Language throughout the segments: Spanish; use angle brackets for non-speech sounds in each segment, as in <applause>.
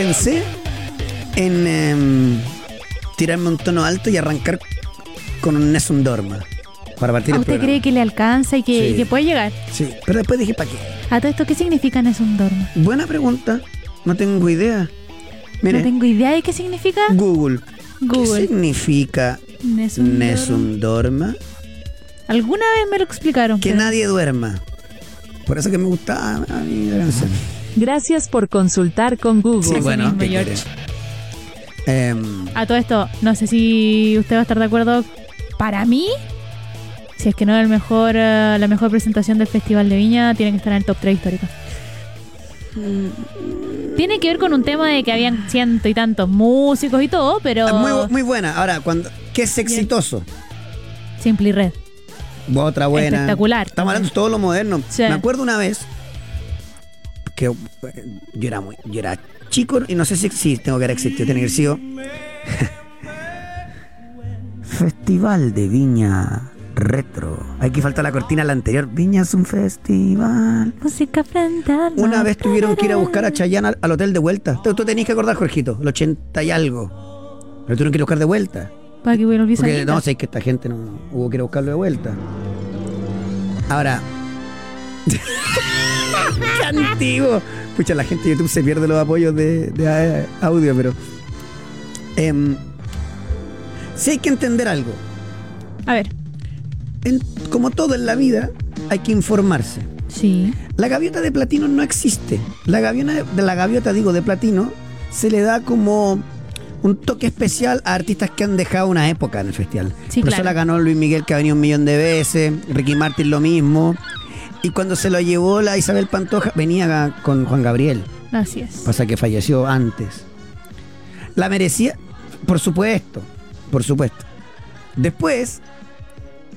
pensé en em, tirarme un tono alto y arrancar con un Nessun Dorma para partir ¿A el usted programa. cree que le alcanza y que, Sí. y que puede llegar? Sí, pero después dije, ¿para qué? A todo esto, ¿qué significa Nessun Dorma? Buena pregunta, no tengo idea. Mire, No tengo idea de qué significa Google. Google. ¿Qué significa Nessun Dorma. Nessun Dorma? Alguna vez me lo explicaron. Que pero- nadie duerma. Por eso que me gusta a mí la canción. Gracias por consultar con Google. Sí, bueno, ¿qué? Em, A todo esto, no sé si usted va a estar de acuerdo. Para mí, si es que no es el mejor, eh, la mejor presentación del Festival de Viña, tiene que estar en el top 3 histórico. Tiene que ver con un tema de que habían ciento y tantos músicos y todo, pero Ah, muy, muy buena. Ahora, cuando ¿qué es exitoso? Simply Red. Otra buena. Espectacular. Estamos hablando de todo lo moderno. Sí. Me acuerdo una vez que eh, yo era muy, yo era chico y no sé si, si tengo que haber existido, tiene que haber sido. <laughs> Festival de Viña Retro. Hay que faltar la cortina a la anterior. Viña es un festival. Música frente Una vez tuvieron que ir a buscar a Chayanne al, al hotel de vuelta. Tú, tú tenías que acordar, Jorgito, el 80 y algo. Lo tuvieron que ir a buscar de vuelta. Para que a Porque no sé que esta gente no hubo que ir a buscarlo de vuelta. Ahora. <laughs> ¡Qué <laughs> antiguo! Pucha, la gente de YouTube se pierde los apoyos de, de, eh, audio, pero. em, sí hay que entender algo. A ver, En- como todo en la vida, hay que informarse. sí. La gaviota de platino no existe. La gaviota de la gaviota, digo, de platino, se le da como un toque especial a artistas que han dejado una época en el festival. Sí, Por eso la ganó Luis Miguel, que ha venido un millón de veces, Ricky Martin lo mismo. Y cuando se lo llevó la Isabel Pantoja, venía con Juan Gabriel. Así es. Pasa que falleció antes. La merecía, por supuesto, por supuesto. Después,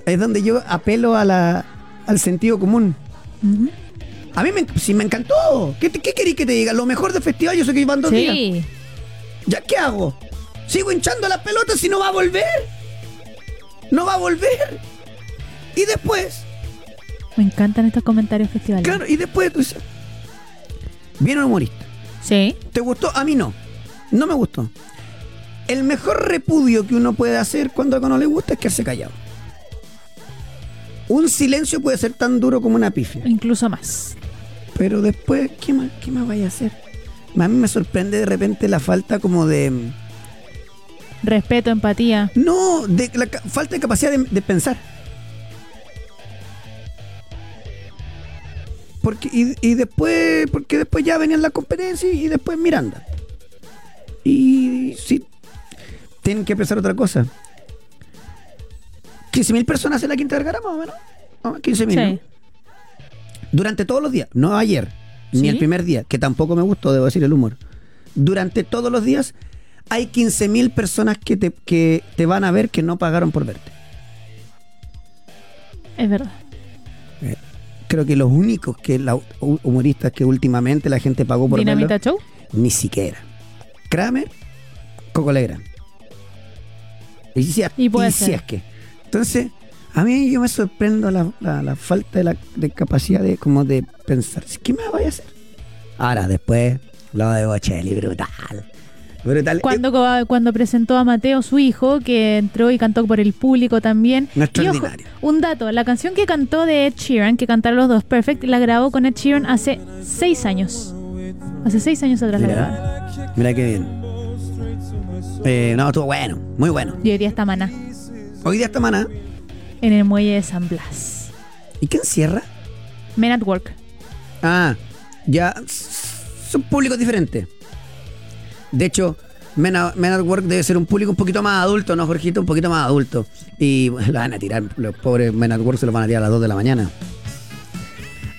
es donde yo apelo a la, al sentido común. A mí me, sí me encantó. ¿Qué, qué queréis que te diga? Lo mejor del festival, yo sé que van dos días. Sí. ¿Ya qué hago? ¿Sigo hinchando las pelotas si no va a volver? No va a volver. Y después, Me encantan estos comentarios festivales. claro, y después tú dices, viene un humorista. Sí. ¿Te gustó? A mí no. No me gustó. El mejor repudio que uno puede hacer cuando algo no le gusta es quedarse callado. Un silencio puede ser tan duro como una pifia. Incluso más. Pero después, ¿qué más, qué más vaya a hacer? A mí me sorprende de repente la falta como de... Respeto, empatía. No, de la falta de capacidad de, de pensar. Porque, y, y después, porque después ya venían la competencia y después Miranda. Y sí, tienen que pensar otra cosa. 15.000 personas en la Quinta Vergara, más o menos. Ah, 15.000. Sí. ¿no? Durante todos los días, no ayer, ni el primer día, que tampoco me gustó, debo decir el humor. Durante todos los días hay 15.000 personas que te, que te van a ver que no pagaron por verte. Es verdad. Creo que los únicos que la, hu- humoristas que últimamente la gente pagó por Dinamita verlo, Show. ni siquiera. Kramer, Coco Legrand. Y si, Y puede y si es que. Entonces, a mí yo me sorprendo la, la- la falta de, la, de capacidad de como de pensar, ¿qué me voy a hacer? Ahora, después, lo de Bocelli, brutal. Brutal. Cuando, cuando presentó a Mateo, su hijo, que entró y cantó por el público también. No Y ojo, un dato, la canción que cantó de Ed Sheeran, que cantaron los dos, Perfect, la grabó con Ed Sheeran hace seis años. Hace seis años atrás la grabaron. Mira, qué bien. Eh, no, estuvo bueno, muy bueno. Y hoy día está Maná, Hoy día está Maná. en el muelle de San Blas. ¿Y quién cierra? Men at Work. Ah, ya son públicos diferentes. De hecho, Men, at- Men at Work debe ser un público un poquito más adulto, ¿no, Jorgito? Un poquito más adulto. Y <laughs> lo van a tirar, los pobres Men at Work se los van a tirar a las 2 de la mañana.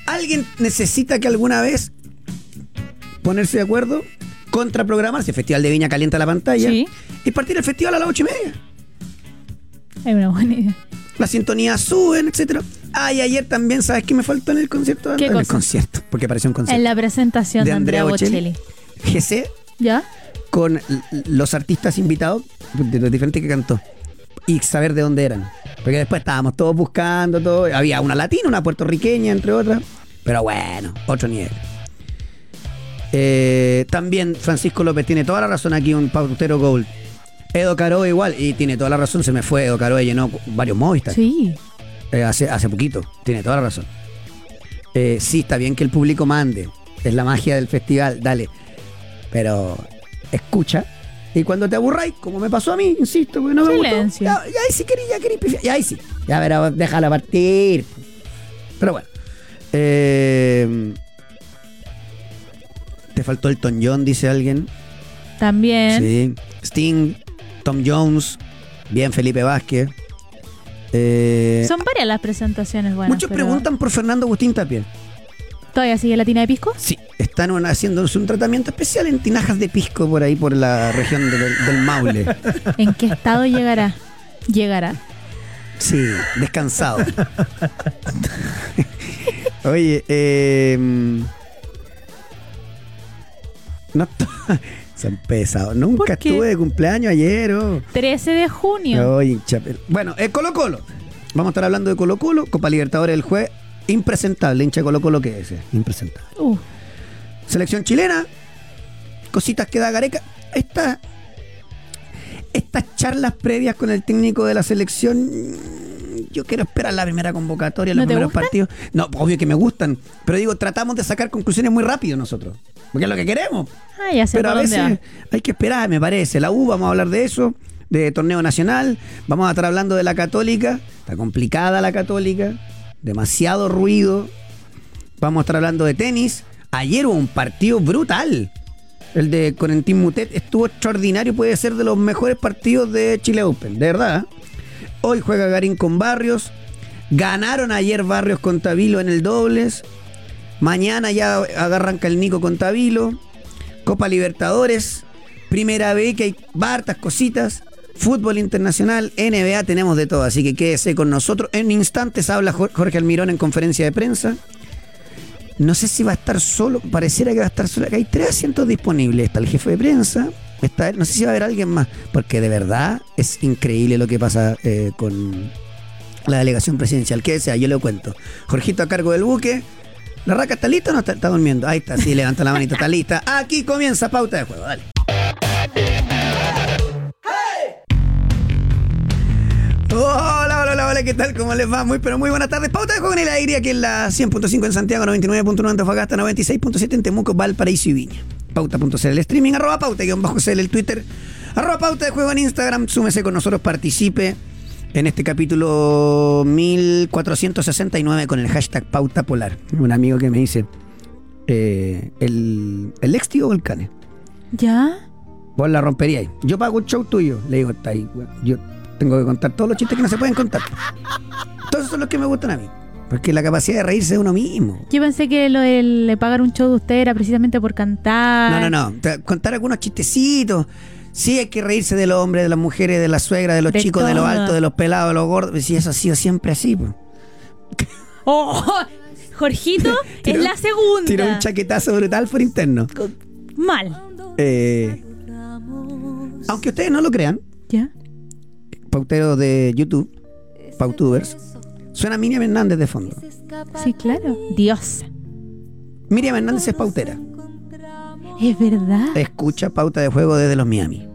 ¿Alguien necesita que alguna vez ponerse de acuerdo? Contraprogramarse. El Festival de Viña calienta la pantalla. Sí. Y partir el festival a las 8 y media. Es una buena idea. Las sintonías suben, etcétera. Ah, y ayer también, ¿sabes qué me faltó en el concierto? ¿Qué en el concierto, porque apareció un concierto. En la presentación de, Andrea Bocelli. GC ¿Ya? Con los artistas invitados de los diferentes que cantó y saber de dónde eran. Porque después estábamos todos buscando, todo. Había una latina, una puertorriqueña, entre otras. Pero bueno, otro nivel. Eh, también Francisco López tiene toda la razón aquí, un pautero Gold. Edo Caroe igual, y tiene toda la razón, se me fue Edo Caroe, llenó varios Movistar. Sí. Eh, hace, hace poquito, tiene toda la razón. Eh, sí, está bien que el público mande, es la magia del festival, dale. Pero escucha, y cuando te aburráis, como me pasó a mí, insisto, porque no me gustó, ya, ya ahí sí querí, ya querí pifiar, ya ahí sí, ya verá, déjala partir. Pero bueno. Eh, te faltó el Tom John, dice alguien. También. Sí. Sting, Tom Jones, bien Felipe Vázquez. Eh, Son varias las presentaciones buenas. muchos pero- preguntan por Fernando Agustín Tapia. ¿Todavía sigue la tina de pisco? Sí, están un- haciéndose un tratamiento especial en tinajas de pisco por ahí, por la región del, del Maule. <laughs> ¿En qué estado llegará? Llegará. Sí, descansado. <laughs> Oye, eh, no se han <laughs> pesado. Nunca estuve de cumpleaños ayer. oh. 13 de junio. Oye. Bueno, eh, Colo Colo. Vamos a estar hablando de Colo Colo, Copa Libertadores del juez. Impresentable, hincha Colo Colo que es. eh, Impresentable. Uh, Selección chilena, cositas que da Gareca. Esta, estas charlas previas con el técnico de la selección, yo quiero esperar la primera convocatoria, los ¿No te primeros gustan? partidos. No, obvio que me gustan, pero digo, tratamos de sacar conclusiones muy rápido nosotros, porque es lo que queremos. ah, ya sé Pero a veces va. hay que esperar, me parece. La U, vamos a hablar de eso, de torneo nacional. Vamos a estar hablando de la Católica. Está complicada la Católica. Demasiado ruido. Vamos a estar hablando de tenis. Ayer hubo un partido brutal. El de Corentín Mutet estuvo extraordinario. Puede ser de los mejores partidos de Chile Open, de verdad. Hoy juega Garín con Barrios. Ganaron ayer Barrios con Tavilo en el dobles. Mañana ya arranca el Nico con Tavilo. Copa Libertadores. Primera vez que hay hartas cositas. Fútbol internacional, NBA, tenemos de todo. Así que quédese con nosotros. En instantes habla Jor- Jorge Almirón en conferencia de prensa. No sé si va a estar solo, pareciera que va a estar solo. Acá hay tres asientos disponibles. Está el jefe de prensa, está no sé si va a haber alguien más, porque de verdad es increíble lo que pasa eh, con la delegación presidencial. ¿Qué sea? Yo le cuento. Jorgito a cargo del buque. ¿La raca está lista o no está, está durmiendo? Ahí está, sí, levanta la manita, está lista. Aquí comienza pauta de juego, dale. Hola, hola, hola, hola, ¿qué tal? ¿Cómo les va? Muy, pero muy buenas tardes. Pauta de juego en el aire aquí en la 100.5 en Santiago, 99.9 en Antofagasta, 96.7 en Temuco, Valparaíso y Viña. Pauta.cl el streaming, arroba pauta, guion bajo cl el Twitter, arroba pauta de juego en Instagram. Súmese con nosotros, participe en este capítulo 1469 con el hashtag pauta polar. Un amigo que me dice, eh, ¿el, el ex tío Volcanes? ¿Ya? Vos la romperíais. Yo pago un show tuyo. Le digo, está ahí. Yo tengo que contar todos los chistes que no se pueden contar. Todos son los que me gustan a mí. Porque la capacidad de reírse de uno mismo. Yo pensé que lo de pagar un show de usted era precisamente por cantar. No, no, no. Contar algunos chistecitos. Sí, hay que reírse de los hombres, de las mujeres, de la suegra, de los De chicos, de los altos, de los pelados, de los gordos. Sí, eso ha sido siempre así. pues. <laughs> ¡Oh! Jorgito <laughs> Tiró- es la segunda. Tiró un chaquetazo brutal por interno. Mal. Eh, aunque ustedes no lo crean, ¿Ya? Pauteros de YouTube, pautubers, suena Miriam Hernández de fondo. Sí, claro. Dios. Miriam Hernández es pautera. Es verdad. Escucha pauta de juego desde los Miami.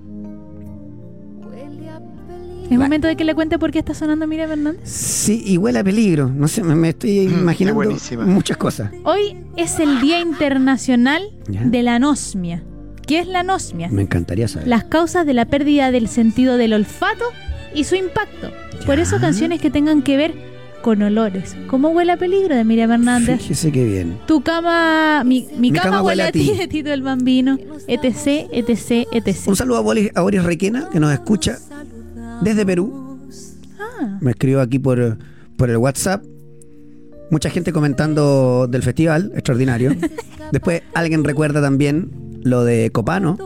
Es momento de que le cuente por qué está sonando Miriam Hernández. Sí, y huele a peligro. No sé, me, me estoy Mm, imaginando muchas cosas. Hoy es el Día Internacional Ya. de la Anosmia. ¿Qué es la anosmia? Me encantaría saber. Las causas de la pérdida del sentido del olfato y su impacto. Por eso canciones que tengan que ver con olores. ¿Cómo huele a peligro de Miriam Hernández? Fíjese qué bien. Tu cama, mi, mi cama, huele a ti de Tito el Bambino, etc, etc, etc. Un saludo a Boris, a Boris Requena, que nos escucha desde Perú. Ah, Me escribió aquí por, por el WhatsApp. Mucha gente comentando del festival, extraordinario. <laughs> Después alguien recuerda también lo de Copano.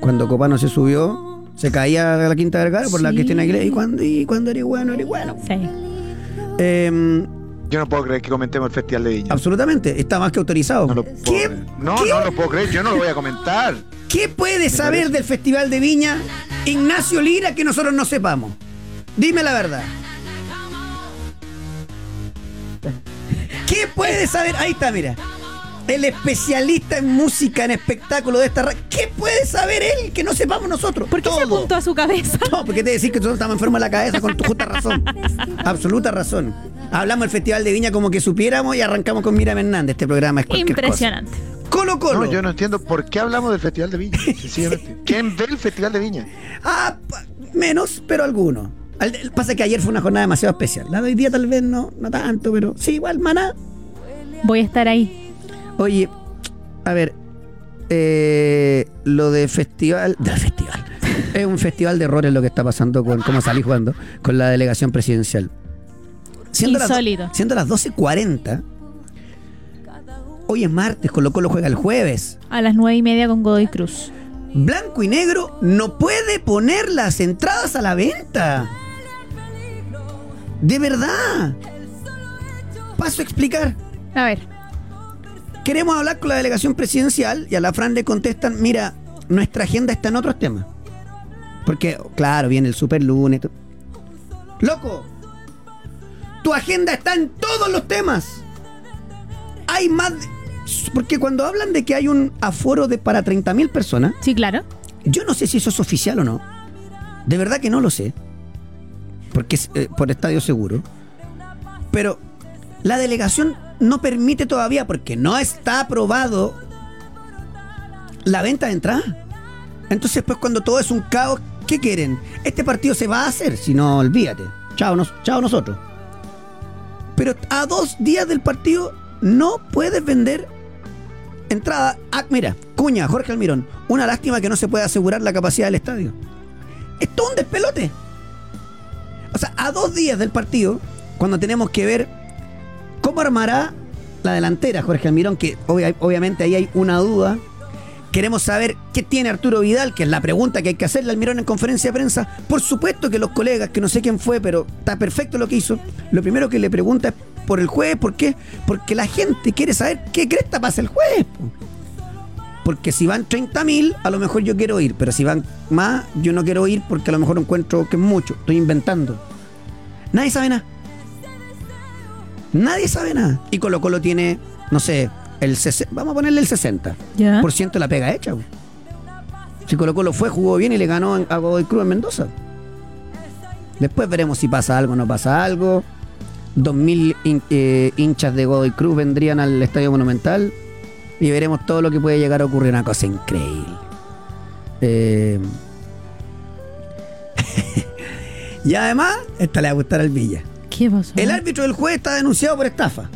Cuando Copano se subió, se caía a la Quinta Vergara por la. Cristina Aguilera. Y cuando, y cuando eres bueno, eres bueno. sí. Em, Yo no puedo creer que comentemos el Festival de Viña. absolutamente, está más que autorizado. No lo puedo ¿Qué, creer. No, qué- no lo puedo creer. Yo no lo voy a comentar. qué puede saber parece. del Festival de Viña Ignacio Lira que nosotros no sepamos? Dime la verdad. ¿Qué puede saber? Ahí está, mira. El especialista en música, en espectáculo de esta radio. ¿Qué puede saber él que no sepamos nosotros? ¿Por qué se Todo. apuntó a su cabeza? No, porque te decir que nosotros estamos enfermos de la cabeza con tu justa razón. <laughs> Absoluta razón. Hablamos del Festival de Viña como que supiéramos y arrancamos con Miriam Hernández. Este programa es cualquier Impresionante. cosa. Colo Colo. No, yo no entiendo por qué hablamos del Festival de Viña. <laughs> Sencillamente. ¿Quién ve el Festival de Viña? Ah, menos, pero algunos. Pasa que ayer fue una jornada demasiado especial. La de hoy día tal vez no, no tanto, pero sí, igual, maná. Voy a estar ahí. Oye, a ver, eh, lo de festival, del festival, <laughs> es un festival de errores lo que está pasando con cómo salí jugando con la delegación presidencial. Siendo las, do- Insólito. siendo las 12.40, hoy es martes, Colo Colo juega el jueves. A las nueve y media con Godoy Cruz. Blanco y negro no puede poner las entradas a la venta. De verdad. Paso a explicar. A ver. Queremos hablar con la delegación presidencial y a la Fran le contestan, mira, nuestra agenda está en otros temas. Porque, claro, viene el super lunes. Loco, tu agenda está en todos los temas. Hay más... de- Porque cuando hablan de que hay un aforo de para 30.000 personas, Sí, claro. yo no sé si eso es oficial o no. De verdad que no lo sé. Porque es eh, por estadio seguro. Pero la delegación no permite todavía, porque no está aprobado la venta de entrada. Entonces, pues cuando todo es un caos, ¿qué quieren? Este partido se va a hacer, si no, olvídate. Chao, nos, chao nosotros. Pero a dos días del partido no puedes vender entrada. Ah, mira, Cuña, Jorge Almirón. Una lástima que no se pueda asegurar la capacidad del estadio. Es todo un despelote. O sea, a dos días del partido, cuando tenemos que ver cómo armará la delantera Jorge Almirón, que obvia- obviamente ahí hay una duda. Queremos saber qué tiene Arturo Vidal, que es la pregunta que hay que hacerle al Almirón en conferencia de prensa. Por supuesto que los colegas, que no sé quién fue, pero está perfecto lo que hizo. Lo primero que le pregunta es por el jueves, ¿por qué? Porque la gente quiere saber qué cresta pasa el jueves. po. Porque si van 30.000, a lo mejor yo quiero ir, pero si van más, yo no quiero ir porque a lo mejor encuentro que es mucho. Estoy inventando. Nadie sabe nada. Nadie sabe nada. Y Colo Colo tiene, no sé, el 60, vamos a ponerle el 60% Ya. por ciento de la pega hecha. Si Colo Colo fue, jugó bien y le ganó a Godoy Cruz en Mendoza. Después veremos si pasa algo o no pasa algo. 2.000 hin- eh, hinchas de Godoy Cruz vendrían al Estadio Monumental y veremos todo lo que puede llegar a ocurrir. Una cosa increíble. Eh, <laughs> y además, esta le va a gustar al Villa. ¿Qué pasó? El árbitro del juez está denunciado por estafa.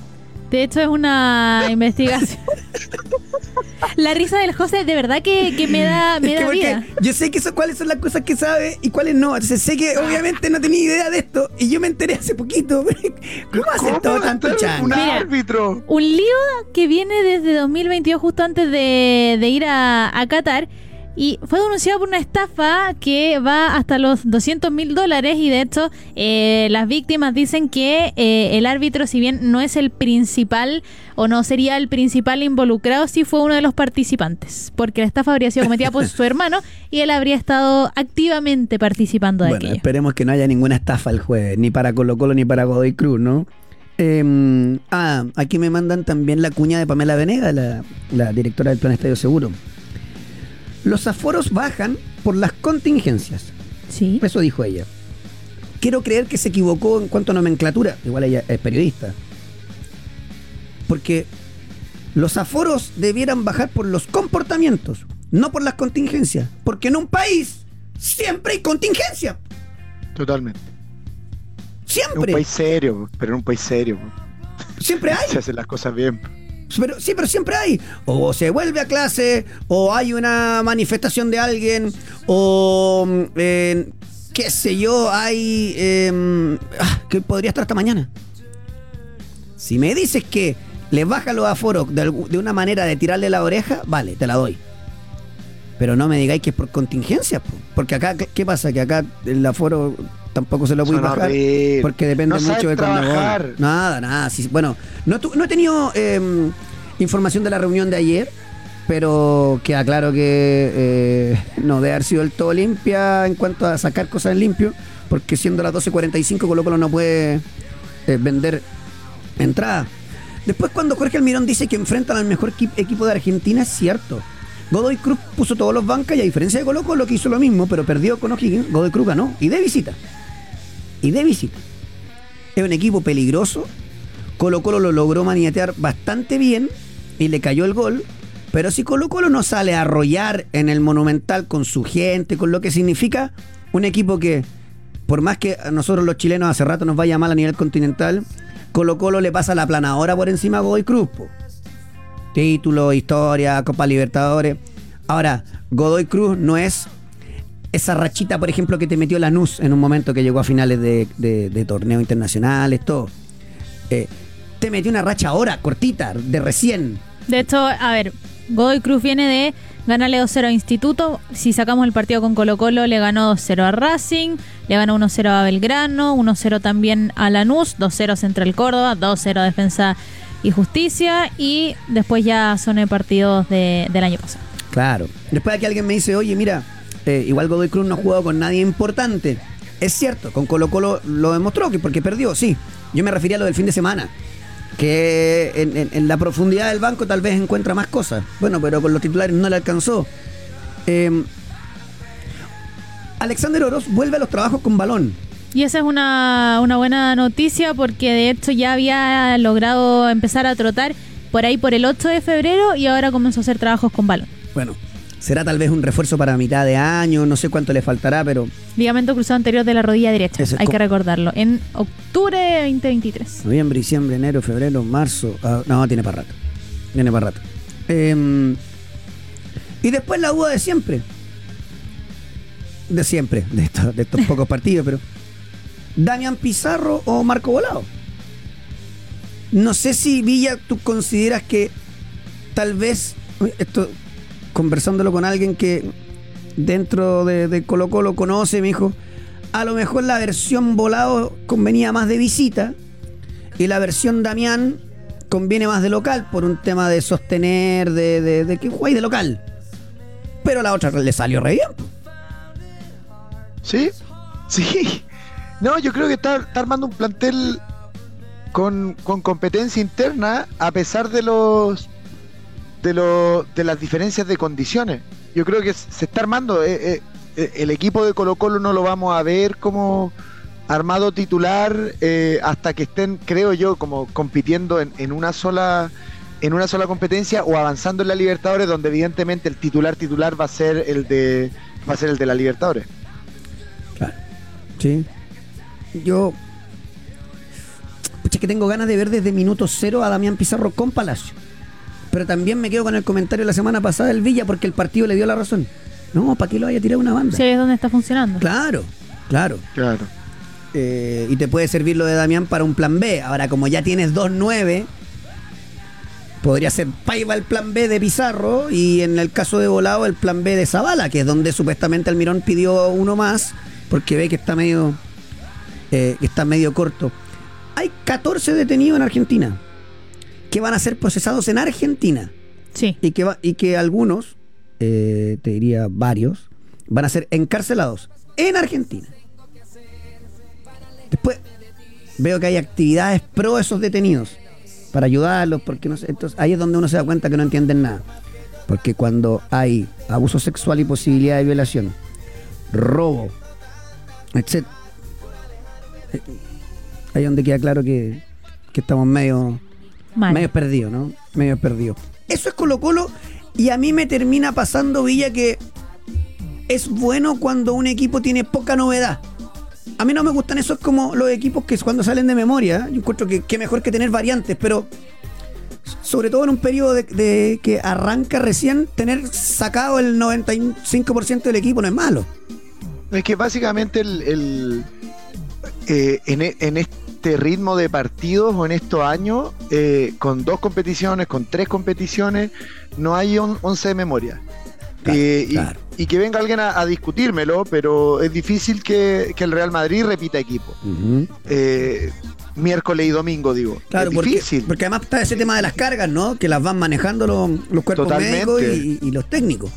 De hecho, es una <laughs> investigación. La risa del José, de verdad que, que me da, me Es que da porque vida. yo sé que eso, cuáles son las cosas que sabe y cuáles no. Entonces sé que obviamente no tenía idea de esto y yo me enteré hace poquito. <laughs> ¿Cómo hacen todo tanto chango? un Mira. árbitro? Un lío que viene desde 2022, justo antes de, de ir a, a Qatar. Y fue denunciado por una estafa que va hasta los 200 mil dólares. Y de hecho, eh, las víctimas dicen que eh, el árbitro, si bien no es el principal o no sería el principal involucrado, sí fue uno de los participantes. Porque la estafa habría sido cometida por <laughs> su hermano y él habría estado activamente participando de Bueno, aquello. esperemos que no haya ninguna estafa el jueves, ni para Colo Colo ni para Godoy Cruz, ¿no? Eh, ah, aquí me mandan también la cuña de Pamela Venega, la, la directora del Plan Estadio Seguro. Los aforos bajan por las contingencias. Sí. Eso dijo ella. Quiero creer que se equivocó en cuanto a nomenclatura. Igual ella es periodista. Porque los aforos debieran bajar por los comportamientos, no por las contingencias. Porque en un país siempre hay contingencia. Totalmente. Es un Siempre. país serio, pero en un país serio. Siempre hay. <laughs> Se hacen las cosas bien. Pero, sí, pero siempre hay. O se vuelve a clase, o hay una manifestación de alguien, o mm, eh, qué sé yo, hay... eh, ah, que podría estar hasta mañana. Si me dices que le baja los aforos de, de una manera de tirarle la oreja, vale, te la doy. Pero no me digáis que es por contingencia, po. porque acá, ¿qué pasa? Que acá el aforo tampoco se lo puede Son bajar. horribles. Porque depende No mucho de Conmebol. trabajar. Nada, nada. sí, bueno, no, tu- no he tenido eh, información de la reunión de ayer, pero queda claro que eh, no debe haber sido del todo limpia en cuanto a sacar cosas en limpio, porque siendo las 12.45 Colo Colo no puede eh, vender entrada. Después cuando Jorge Almirón dice que enfrentan al mejor equi- equipo de Argentina, es cierto. Godoy Cruz puso todos los bancas y a diferencia de Colo Colo que hizo lo mismo, pero perdió con O'Higgins, Godoy Cruz ganó y de visita. Y de visita. Es un equipo peligroso. Colo Colo lo logró maniatear bastante bien y le cayó el gol. Pero si Colo Colo no sale a arrollar en el Monumental con su gente, con lo que significa un equipo que, por más que a nosotros los chilenos hace rato nos vaya mal a nivel continental, Colo Colo le pasa la planadora por encima a Godoy Cruz. po. Título, historia, Copa Libertadores. Ahora, Godoy Cruz no es esa rachita, por ejemplo, que te metió Lanús en un momento que llegó a finales de, de- de torneos internacionales, todo. Eh, te metió una racha ahora, cortita, de recién. De hecho, a ver, Godoy Cruz viene de ganarle 2-0 a Instituto. Si sacamos el partido con Colo Colo, le ganó 2-0 a Racing, le ganó 1-0 a Belgrano, 1-0 también a Lanús, 2-0 Central Córdoba, 2-0 Defensa y Justicia y después ya son de partidos de- del año pasado. Claro. Después aquí alguien me dice, oye, mira, eh, igual Godoy Cruz no ha jugado con nadie importante. Es cierto, con Colo Colo lo demostró, que porque perdió, sí. Yo me refería a lo del fin de semana. Que en, en- en la profundidad del banco tal vez encuentra más cosas. Bueno, pero con los titulares no le alcanzó. Eh, Alexander Oroz vuelve a los trabajos con balón. Y esa es una, una buena noticia porque de hecho ya había logrado empezar a trotar por ahí por el 8 de febrero y ahora comenzó a hacer trabajos con balón. Bueno, será tal vez un refuerzo para mitad de año, no sé cuánto le faltará, pero Ligamento cruzado anterior de la rodilla derecha, es hay que recordarlo, en octubre de 2023. Noviembre, diciembre, enero, febrero, marzo. ah, no, tiene para rato. Tiene para rato. Eh, y después la duda de siempre. De siempre, de estos, de estos <laughs> pocos partidos, pero. ¿Damián Pizarro o Marco Volado? No sé si Villa, tú consideras que tal vez. Esto, conversándolo con alguien que dentro de, de Colo Colo conoce, me dijo. A lo mejor la versión volado convenía más de visita y la versión Damián conviene más de local por un tema de sostener, de, de, que de local. Pero la otra le salió re bien. ¿Sí? Sí. No, yo creo que está, está armando un plantel con, con competencia interna a pesar de los de los de las diferencias de condiciones. Yo creo que se está armando. eh, eh, eh, el equipo de Colo Colo no lo vamos a ver como armado titular hasta que estén, creo yo, como compitiendo en, en una sola en una sola competencia o avanzando en la Libertadores, donde evidentemente el titular titular va a ser el de va a ser el de la Libertadores. Claro. Sí. Yo. Pucha, que tengo ganas de ver desde minuto cero a Damián Pizarro con Palacio. Pero también me quedo con el comentario de la semana pasada del Villa porque el partido le dio la razón. No, ¿para qué lo vaya a tirar una banda? Si ahí es donde está funcionando. Claro, claro. Claro. Eh, y te puede servir lo de Damián para un plan B. Ahora, como ya tienes 2-9, podría ser Paiva el plan B de Pizarro y en el caso de Volado el plan B de Zavala, que es donde supuestamente Almirón pidió uno más porque ve que está medio, eh, que está medio corto. Hay 14 detenidos en Argentina que van a ser procesados en Argentina Sí. y que, va- y que algunos, eh, te diría varios, van a ser encarcelados en Argentina. Después veo que hay actividades pro esos detenidos para ayudarlos, porque no sé, entonces ahí es donde uno se da cuenta que no entienden nada. Porque cuando hay abuso sexual y posibilidad de violación, robo, etc. eh, Ahí es donde queda claro que, que estamos medio, Mal. medio perdido, ¿no? Medio perdido. Eso es Colo Colo y a mí me termina pasando, Villa, que es bueno cuando un equipo tiene poca novedad. A mí no me gustan esos como los equipos que cuando salen de memoria, yo encuentro que, que mejor que tener variantes, pero sobre todo en un periodo de, de que arranca recién, tener sacado el 95% del equipo no es malo. Es que básicamente el, el, eh, en, e- en este ritmo de partidos o en estos años, eh, con dos competiciones, con tres competiciones, no hay un 11 de memoria. Claro, Eh, y, claro. y que venga alguien a, a discutírmelo, pero es difícil que, que el Real Madrid repita equipo. Eh, miércoles y domingo, digo. Claro, es porque, difícil. porque además está ese tema de las cargas, ¿no? Que las van manejando los, los cuerpos Totalmente. médicos y, y los técnicos.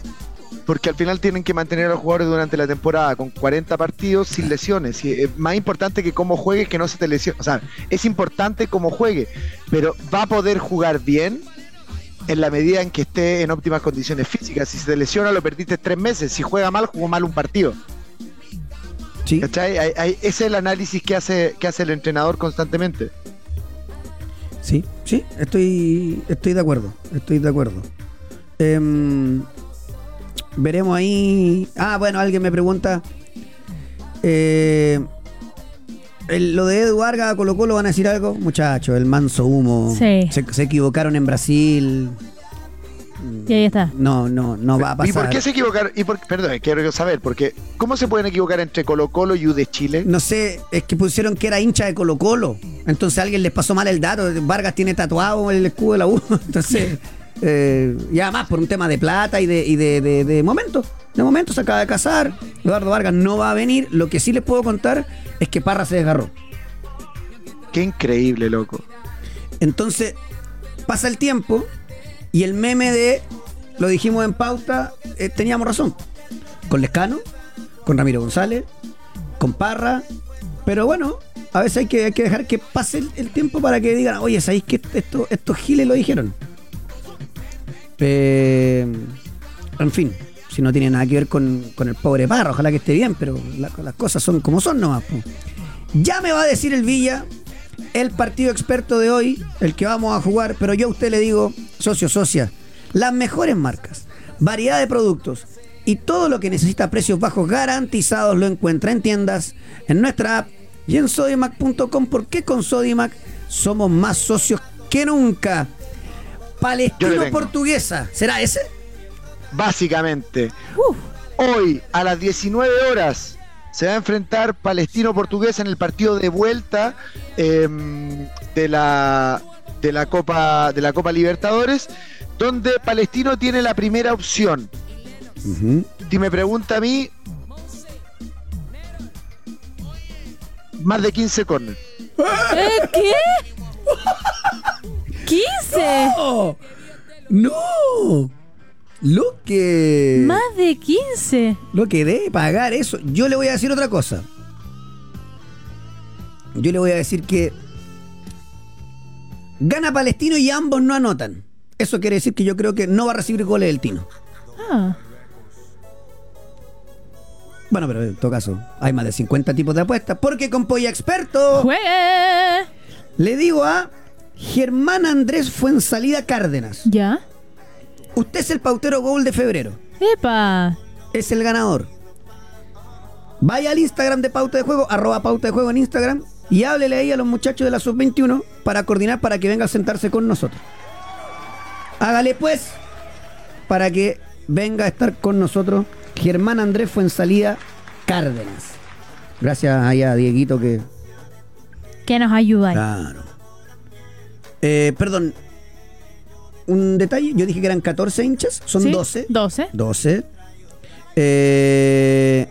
Porque al final tienen que mantener a los jugadores durante la temporada con 40 partidos sin lesiones. Y es más importante que cómo juegues que no se te lesione. O sea, es importante cómo juegue, pero va a poder jugar bien en la medida en que esté en óptimas condiciones físicas. Si se te lesiona, lo perdiste tres meses. Si juega mal, jugó mal un partido. Sí. ¿Cachai? Hay- hay- ese es el análisis que hace, que hace el entrenador constantemente. Sí, sí, estoy, estoy de acuerdo, estoy de acuerdo. Em, veremos ahí. Ah, bueno, alguien me pregunta. eh, el- lo de Edu Vargas a Colo Colo van a decir algo, muchachos, el manso humo. Sí. Se, se equivocaron en Brasil. Y ahí está. No, no, no va a pasar. ¿Y por qué se equivocaron? Y por, perdón, quiero saber, porque ¿cómo se pueden equivocar entre Colo Colo y U de Chile? No sé, es que pusieron que era hincha de Colo Colo. Entonces a alguien les pasó mal el dato. Vargas tiene tatuado el escudo de la U. <laughs> Entonces, eh, y además por un tema de plata y de, y de, de- de momento. De momento se acaba de casar. Eduardo Vargas no va a venir. Lo que sí les puedo contar es que Parra se desgarró. Qué increíble, loco. Entonces, pasa el tiempo y el meme de, lo dijimos en pauta, eh, teníamos razón. Con Lescano, con Ramiro González, con Parra. Pero bueno, a veces hay que, hay que dejar que pase el, el tiempo para que digan, oye, ¿sabéis que esto, estos giles lo dijeron? Eh, en fin, si no tiene nada que ver con, con el pobre Parra, ojalá que esté bien, pero la- las cosas son como son nomás. po. Ya me va a decir el Villa el partido experto de hoy, el que vamos a jugar, pero yo a usted le digo, socio, socia, las mejores marcas, variedad de productos y todo lo que necesita precios bajos garantizados lo encuentra en tiendas, en nuestra app y en sodimac.com, porque con Sodimac somos más socios que nunca. Yo le Palestino tengo. Portuguesa, ¿será ese? Básicamente, hoy a las 19 horas se va a enfrentar Palestino Portuguesa en el partido de vuelta em, de la de la Copa de la Copa Libertadores, donde Palestino tiene la primera opción. Si me pregunta a mí, más de 15 corners. ¿Eh, ¿Qué? <laughs> ¿15? ¡No! ¡No! Lo que... Más de 15. Lo que debe pagar eso. Yo le voy a decir otra cosa. Yo le voy a decir que gana Palestino y ambos no anotan. Eso quiere decir que yo creo que no va a recibir goles del Tino. Ah. Bueno, pero en todo caso, hay más de 50 tipos de apuestas. Porque con Polla Experto ¡Juegue! le digo a Germán Andrés Fuensalida Cárdenas. ¿Ya? Usted es el pautero gol de febrero. ¡Epa! es el ganador. Vaya al Instagram de Pauta de Juego, arroba Pauta de Juego en Instagram, y háblele ahí a los muchachos de la Sub-21 para coordinar para que venga a sentarse con nosotros. Hágale pues, para que venga a estar con nosotros Germán Andrés Fuensalida Cárdenas. Gracias ahí a Dieguito que... Que nos ayuda. Claro. Eh, perdón, un detalle, yo dije que eran 14 hinchas, son ¿Sí? 12. 12. 12. Eh,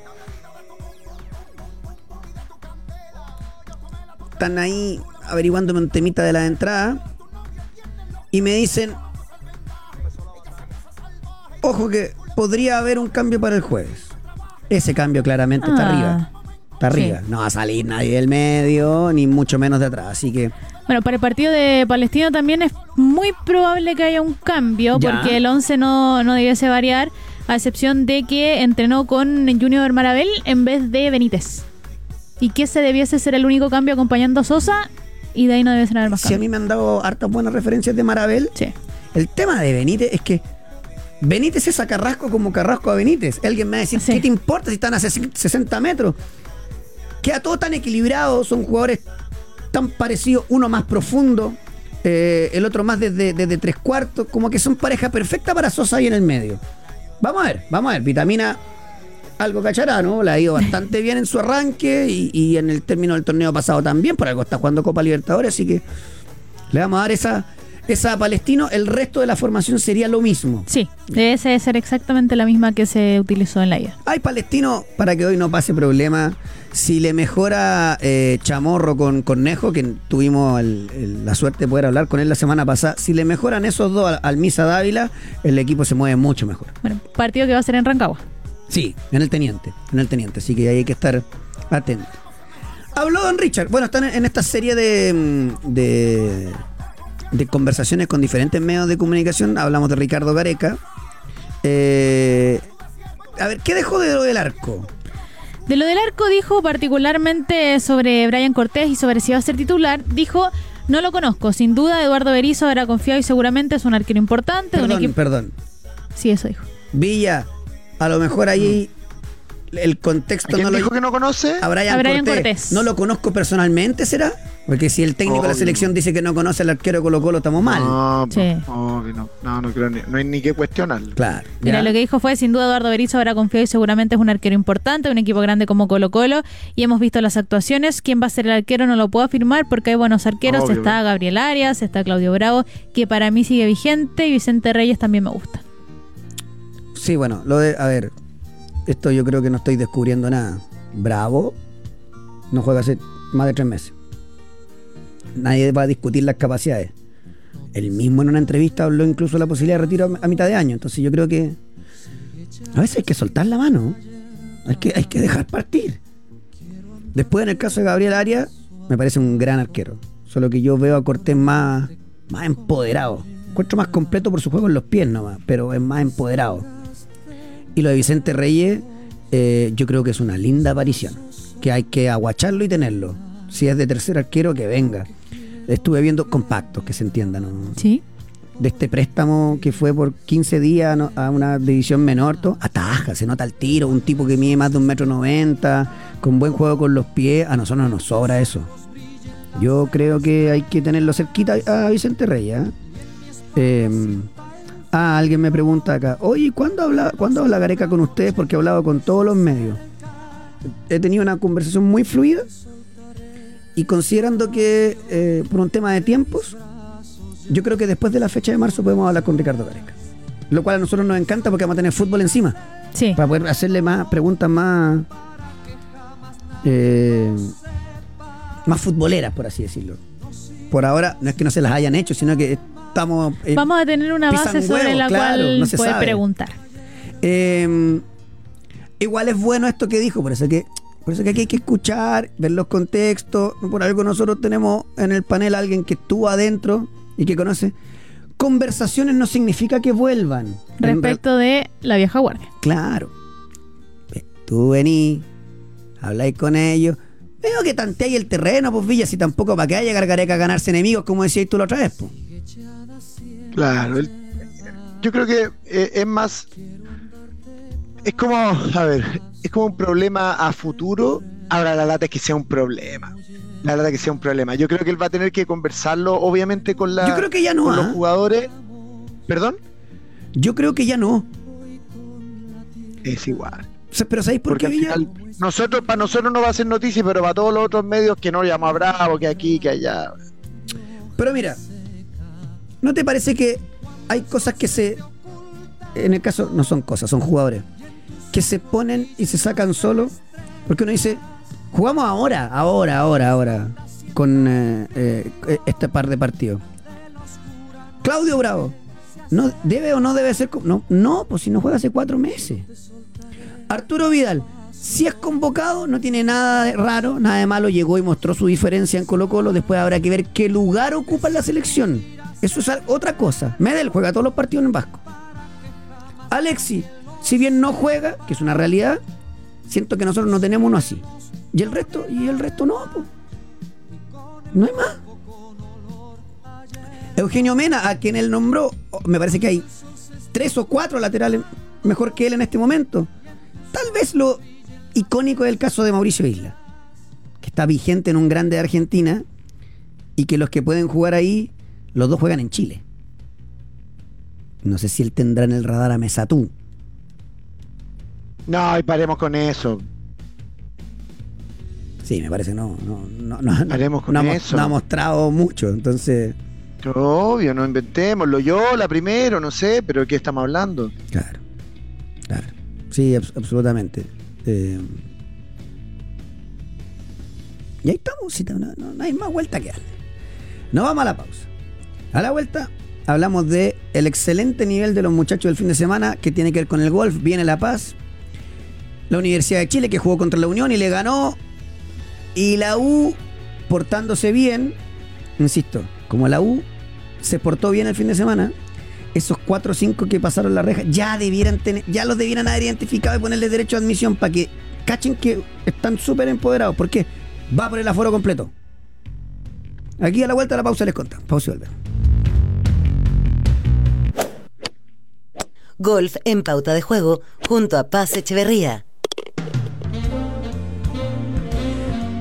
están ahí averiguándome un temita de la entrada. Y me dicen. Ojo que podría haber un cambio para el jueves. Ese cambio claramente está Ah, arriba. Está arriba. sí. No va a salir nadie del medio, ni mucho menos de atrás. Así que. Bueno, para el partido de Palestino también es muy probable que haya un cambio, Ya. porque el 11 no, no debiese variar, a excepción de que entrenó con Junior Marabel en vez de Benítez. Y que ese debiese ser el único cambio acompañando a Sosa, y de ahí no debiese haber más Si a mí me han dado hartas buenas referencias de Marabel, Sí. El tema de Benítez es que Benítez es a Carrasco como Carrasco a Benítez. Alguien me va a decir, Sí. ¿qué te importa si están a 60 metros? Queda todo tan equilibrado, son jugadores tan parecidos, uno más profundo, eh, el otro más desde, desde tres cuartos, como que son pareja perfecta para Sosa ahí en el medio. Vamos a ver, vamos a ver, vitamina algo cachará, ¿no? Le ha ido bastante bien en su arranque y, y en el término del torneo pasado también, por algo está jugando Copa Libertadores, así que le vamos a dar esa, esa Palestino, el resto de la formación sería lo mismo. Sí, debe ser exactamente la misma que se utilizó en la ida. Hay Palestino, para que hoy no pase problema, si le mejora eh, Chamorro con Cornejo, que tuvimos el- el- la suerte de poder hablar con él la semana pasada, si le mejoran esos dos al, al Misa Dávila, el equipo se mueve mucho mejor. Bueno, partido que va a ser en Rancagua. Sí, en el teniente, en el teniente, así que ahí hay que estar atento. Habló Don Richard, bueno, están en, en esta serie de, mm, de, de conversaciones con diferentes medios de comunicación, hablamos de Ricardo Gareca. Eh, a ver, ¿qué dejó de lo del arco? De lo del arco dijo particularmente sobre Brian Cortés y sobre si va a ser titular, dijo, no lo conozco, sin duda Eduardo Berizzo habrá confiado y seguramente es un arquero importante de un Perdón, equipo... perdón. Sí, eso dijo. Villa, a lo mejor ahí el ¿A contexto quién no lo dijo que no conoce? a Brian, A Brian Cortés. Cortés. No lo conozco personalmente, ¿será? Porque si el técnico de la selección dice que no conoce al arquero de Colo Colo, estamos mal. No, Sí. obvio, no, no, no creo ni, no hay ni que cuestionarlo. Claro. Mira, lo que dijo fue, sin duda Eduardo Berizzo habrá confiado y seguramente es un arquero importante, un equipo grande como Colo Colo, y hemos visto las actuaciones. ¿Quién va a ser el arquero? No lo puedo afirmar porque hay buenos arqueros. Obvio. Está Gabriel Arias, está Claudio Bravo, que para mí sigue vigente, y Vicente Reyes también me gusta. Sí, bueno, lo de. A ver, esto yo creo que no estoy descubriendo nada. Bravo, no juega hace más de tres meses. Nadie va a discutir las capacidades. Él mismo en una entrevista habló incluso de la posibilidad de retiro a mitad de año. Entonces yo creo que. A veces hay que soltar la mano. Hay que, hay que dejar partir. Después, en el caso de Gabriel Arias, me parece un gran arquero. Solo que yo veo a Cortés más, más empoderado. Encuentro más completo por su juego en los pies nomás, pero es más empoderado. Y lo de Vicente Reyes, eh, yo creo que es una linda aparición. Que hay que aguacharlo y tenerlo. Si es de tercer arquero, que venga. Estuve viendo compactos, que se entienda, ¿no? Sí. De este préstamo que fue por 15 días ¿no? a una división menor, todo, ataja, se nota el tiro. Un tipo que mide más de un metro noventa, con buen juego con los pies. A nosotros no nos sobra eso. Yo creo que hay que tenerlo cerquita a Vicente Reyes. ¿eh? Eh, ah, alguien me pregunta acá, oye, ¿cuándo habla, ¿cuándo habla Gareca con ustedes? Porque he hablado con todos los medios. He tenido una conversación muy fluida y considerando que eh, por un tema de tiempos, yo creo que después de la fecha de marzo podemos hablar con Ricardo Gareca. Lo cual a nosotros nos encanta porque vamos a tener fútbol encima. Sí. Para poder hacerle más preguntas más. eh, más futboleras, por así decirlo. Por ahora, no es que no se las hayan hecho, sino que estamos. eh, Vamos a tener una base sobre la claro, cual no se puede sabe. preguntar. Eh, igual es bueno esto que dijo, por eso que, por eso que aquí hay que escuchar, ver los contextos. Por algo nosotros tenemos en el panel a alguien que estuvo adentro y que conoce. Conversaciones no significa que vuelvan. Respecto de la vieja guardia. Claro. Tú venís, habláis con ellos. Veo que tanteáis el terreno, pues Villa, si tampoco para que haya Gareca a ganarse enemigos, como decías tú la otra vez, pues. Claro, el- yo creo que eh, es más. Es como, a ver, es como un problema a futuro. Ahora la lata es que sea un problema. La lata es que sea un problema. Yo creo que él va a tener que conversarlo, obviamente, con, la, Yo creo que ya no, con ¿ah? los jugadores. ¿Perdón? Yo creo que ya no. Es igual. Pero ¿sabéis por Porque qué al Villa? final, nosotros, para nosotros no va a ser noticia, pero para todos los otros medios que no llama Bravo, que aquí, que allá. Pero mira, ¿no te parece que hay cosas que se. En el caso, no son cosas, son jugadores. Que se ponen y se sacan solo. Porque uno dice, jugamos ahora, ahora, ahora, ahora. Con eh, eh, este par de partidos. Claudio Bravo. ¿No, ¿Debe o no debe ser? No, no, pues si no juega hace cuatro meses. Arturo Vidal, si es convocado, no tiene nada de raro, nada de malo, llegó y mostró su diferencia en Colo Colo, después habrá que ver qué lugar ocupa la selección. Eso es otra cosa. Medel juega todos los partidos en Vasco. Alexi, si bien no juega, que es una realidad, siento que nosotros no tenemos uno así. Y el resto, y el resto no, po. No hay más. Eugenio Mena, a quien él nombró, oh, me parece que hay tres o cuatro laterales mejor que él en este momento. Tal vez lo icónico es el caso de Mauricio Isla, que está vigente en un grande de Argentina y que los que pueden jugar ahí, los dos juegan en Chile. No sé si él tendrá en el radar a Mesatú. No, y paremos con eso. Sí, me parece que no, no, no, no, Paremos con no eso. no ha mostrado mucho, entonces. Obvio, no inventémoslo. Yo, la primero, no sé, pero ¿de qué estamos hablando? Claro, claro. Sí, abs- absolutamente. Eh, y ahí estamos, no, no- no hay más vuelta que darle. No vamos a la pausa. A la vuelta hablamos de el excelente nivel de los muchachos del fin de semana que tiene que ver con el golf. Viene La Paz, la Universidad de Chile que jugó contra la Unión y le ganó. Y la U portándose bien, insisto, como la U se portó bien el fin de semana, esos 4 o 5 que pasaron la reja ya debieran tener, ya los debieran haber identificado y ponerles derecho a admisión para que cachen que están súper empoderados. ¿Por qué? Va por el aforo completo. Aquí a la vuelta de la pausa les contamos. Pausa y volvemos. Golf en pauta de juego junto a Paz Echeverría.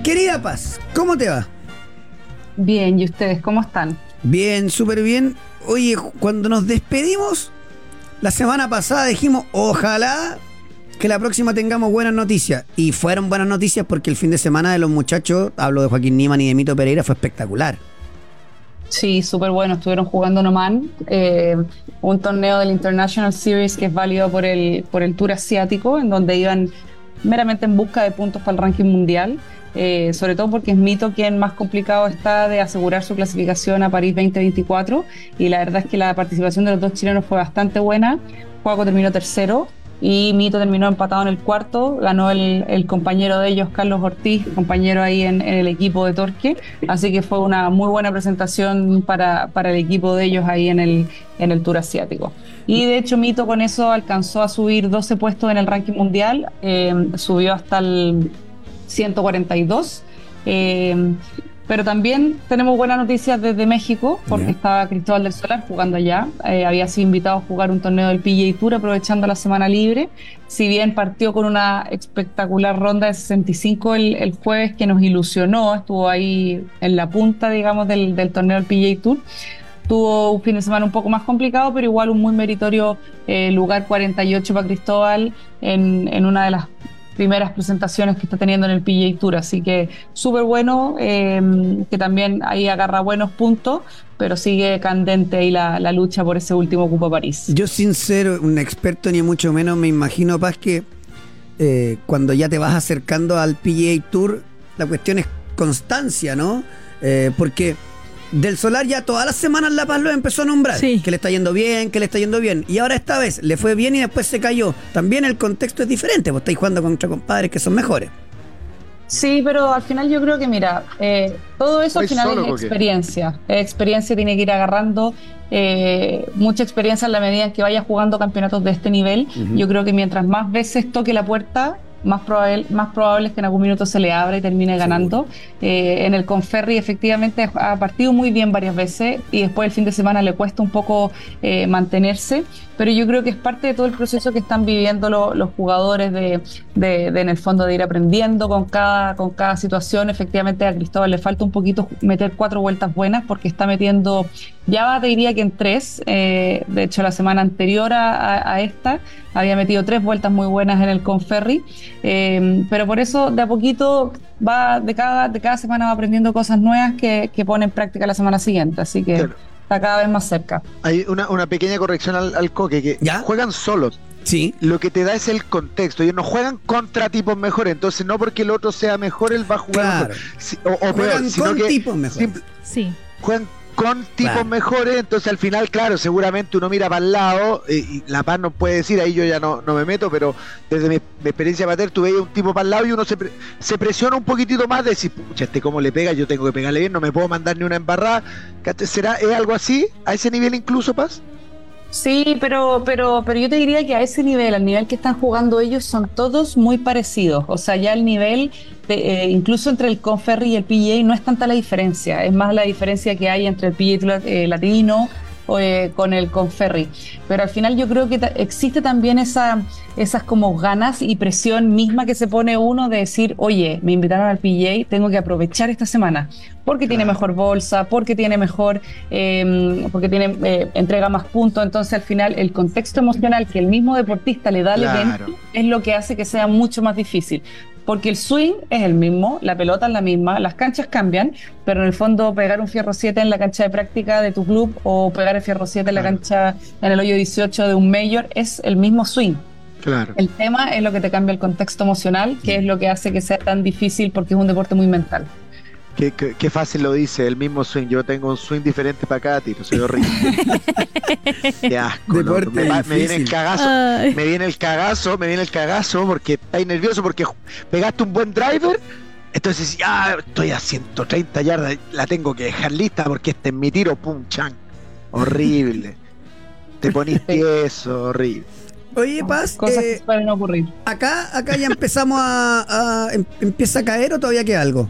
Querida Paz, ¿cómo te va? Bien, ¿y ustedes cómo están? Bien, súper bien. Oye, cuando nos despedimos, la semana pasada dijimos, ojalá que la próxima tengamos buenas noticias. Y fueron buenas noticias porque el fin de semana de los muchachos, hablo de Joaquín Niman y de Mito Pereira, fue espectacular. Sí, súper bueno. Estuvieron jugando en eh, un torneo del International Series que es válido por el, por el Tour Asiático, en donde iban meramente en busca de puntos para el ranking mundial. eh, sobre todo porque es Mito quien más complicado está de asegurar su clasificación a París 2024. Y la verdad es que la participación de los dos chilenos fue bastante buena. Juaco terminó tercero y Mito terminó empatado en el cuarto. Ganó el, el compañero de ellos, Carlos Ortiz, compañero ahí en, en el equipo de Torque. Así que fue una muy buena presentación para, para el equipo de ellos ahí en el, en el Tour Asiático. Y de hecho, Mito con eso alcanzó a subir 12 puestos en el ranking mundial. eh, subió hasta el 142. eh, pero también tenemos buenas noticias desde México, porque estaba Cristóbal del Solar jugando allá. Eh, había sido invitado a jugar un torneo del PGA Tour aprovechando la semana libre. Si bien partió con una espectacular ronda de 65 el, el jueves que nos ilusionó, estuvo ahí en la punta, digamos, del, del torneo del PGA Tour. Tuvo un fin de semana un poco más complicado, pero igual un muy meritorio eh, lugar 48 para Cristóbal en, en una de las primeras presentaciones que está teniendo en el PGA Tour. Así que súper bueno, eh, que también ahí agarra buenos puntos, pero sigue candente ahí la, lucha por ese último cupo París. Yo sin ser un experto ni mucho menos me imagino, Paz, que eh, cuando ya te vas acercando al PGA Tour, la cuestión es constancia, ¿no? Eh, porque del Solar ya todas las semanas La Paz lo empezó a nombrar. Sí. Que le está yendo bien, que le está yendo bien. Y ahora esta vez le fue bien y después se cayó. También el contexto es diferente, vos estáis jugando contra compadres que son mejores. Sí, pero al final yo creo que, mira, eh, todo eso al final es experiencia. Es experiencia, tiene que ir agarrando eh, mucha experiencia en la medida en que vaya jugando campeonatos de este nivel. Yo creo que mientras más veces toque la puerta, más probable, más probable es que en algún minuto se le abra y termine ganando. Eh, en el Conferri efectivamente ha partido muy bien varias veces y después el fin de semana le cuesta un poco eh, mantenerse, pero yo creo que es parte de todo el proceso que están viviendo lo- los jugadores de, de- de, en el fondo de ir aprendiendo con cada, con cada situación. Efectivamente a Cristóbal le falta un poquito meter cuatro vueltas buenas porque está metiendo, ya te diría que en tres, eh, de hecho la semana anterior a- a esta había metido tres vueltas muy buenas en el Conferri, eh, pero por eso de a poquito va, de cada, de cada semana va aprendiendo cosas nuevas que, que pone en práctica la semana siguiente, así que Claro. está cada vez más cerca. Hay una, una pequeña corrección al, al coque, que ¿Ya? juegan solos. Sí. Lo que te da es el contexto. Ellos no juegan contra tipos mejores. Entonces, no porque el otro sea mejor, él va a jugar Claro. mejor. Si- o, o Juegan peor, sino con que tipos mejores. Sí. juegan con tipos mejores. Entonces, al final, claro, seguramente uno mira para el lado. eh, y La Paz no puede decir, ahí yo ya no, no me meto, pero desde mi, mi experiencia pater, tú veías un tipo para el lado y uno se, pre- se presiona un poquitito más de decir, pucha, este cómo le pega, yo tengo que pegarle bien, no me puedo mandar ni una embarrada. ¿Será es algo así? ¿A ese nivel incluso, Paz? Sí, pero, pero, pero yo te diría que a ese nivel, al nivel que están jugando ellos, son todos muy parecidos. O sea, ya el nivel, eh, incluso entre el Conferri y el PGA, no es tanta la diferencia. Es más la diferencia que hay entre el PGA eh, latino o, eh, con el Conferri. Pero al final yo creo que ta- existe también esa, esas como ganas y presión misma que se pone uno de decir, oye, me invitaron al PGA, tengo que aprovechar esta semana. Porque tiene mejor bolsa, porque tiene mejor, eh, porque tiene, eh, entrega más puntos. Entonces al final el contexto emocional que el mismo deportista le da al Claro. evento es lo que hace que sea mucho más difícil. Porque el swing es el mismo, la pelota es la misma, las canchas cambian, pero en el fondo pegar un fierro 7 en la cancha de práctica de tu club o pegar el fierro 7 en la Claro. cancha en el hoyo 18 de un mayor es el mismo swing. Claro. El tema es lo que te cambia el contexto emocional, que es lo que hace que sea tan difícil porque es un deporte muy mental. Qué, qué- qué fácil lo dice, el mismo swing. Yo tengo un swing diferente para cada tiro, soy horrible. <laughs> qué asco. loco. Deporte Me, va- me viene el cagazo. Ay. Me viene el cagazo, me viene el cagazo porque estáis nervioso porque pegaste un buen driver. Entonces, ya estoy a 130 yardas, la tengo que dejar lista porque este es mi tiro, pum, chan. Horrible. Te ponís <laughs> tieso, horrible. Oye, Paz, Cosas eh, que pueden ocurrir. acá, acá ya empezamos a, a- em- ¿Empieza a caer o todavía queda algo?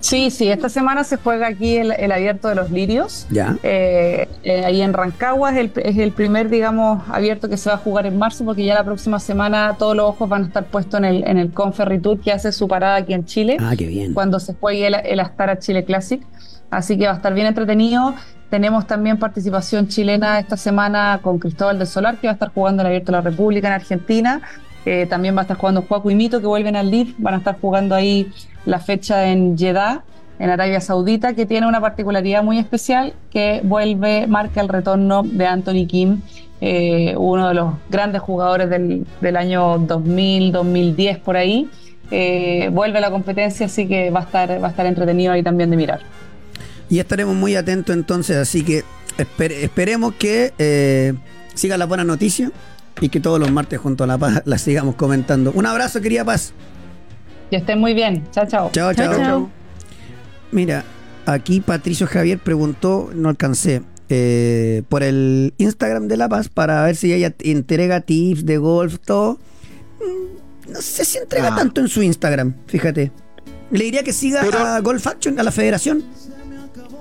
Sí, sí, esta semana se juega aquí el, el abierto de los lirios. Ya. Eh, eh, ahí en Rancagua es el, es el primer, digamos, abierto que se va a jugar en marzo, porque ya la próxima semana todos los ojos van a estar puestos en el, en el Conferry Tour que hace su parada aquí en Chile, Ah, qué bien. cuando se juegue el, el Astara Chile Classic. Así que va a estar bien entretenido. Tenemos también participación chilena esta semana con Cristóbal del Solar, que va a estar jugando el Abierto de la República en Argentina. Eh, también va a estar jugando Juaco y Mito, que vuelven al LIV. Van a estar jugando ahí la fecha en Jeddah, en Arabia Saudita, que tiene una particularidad muy especial, que vuelve, marca el retorno de Anthony Kim, eh, uno de los grandes jugadores del, del año 2000, 2010 por ahí. Eh, vuelve a la competencia, así que va a estar, va a estar entretenido ahí también de mirar. Y estaremos muy atentos entonces, así que esper- esperemos que eh, siga la buena noticia y que todos los martes junto a La Paz la sigamos comentando. Un abrazo, querida Paz. Que estén muy bien. Chao, chao. Chao, Chao. Mira, aquí Patricio Javier preguntó, no alcancé, eh, por el Instagram de La Paz para ver si ella entrega tips de golf, todo. Mm, No sé si entrega Ah. tanto en su Instagram, fíjate. Le diría que siga Pero- a Golf Action, a la federación.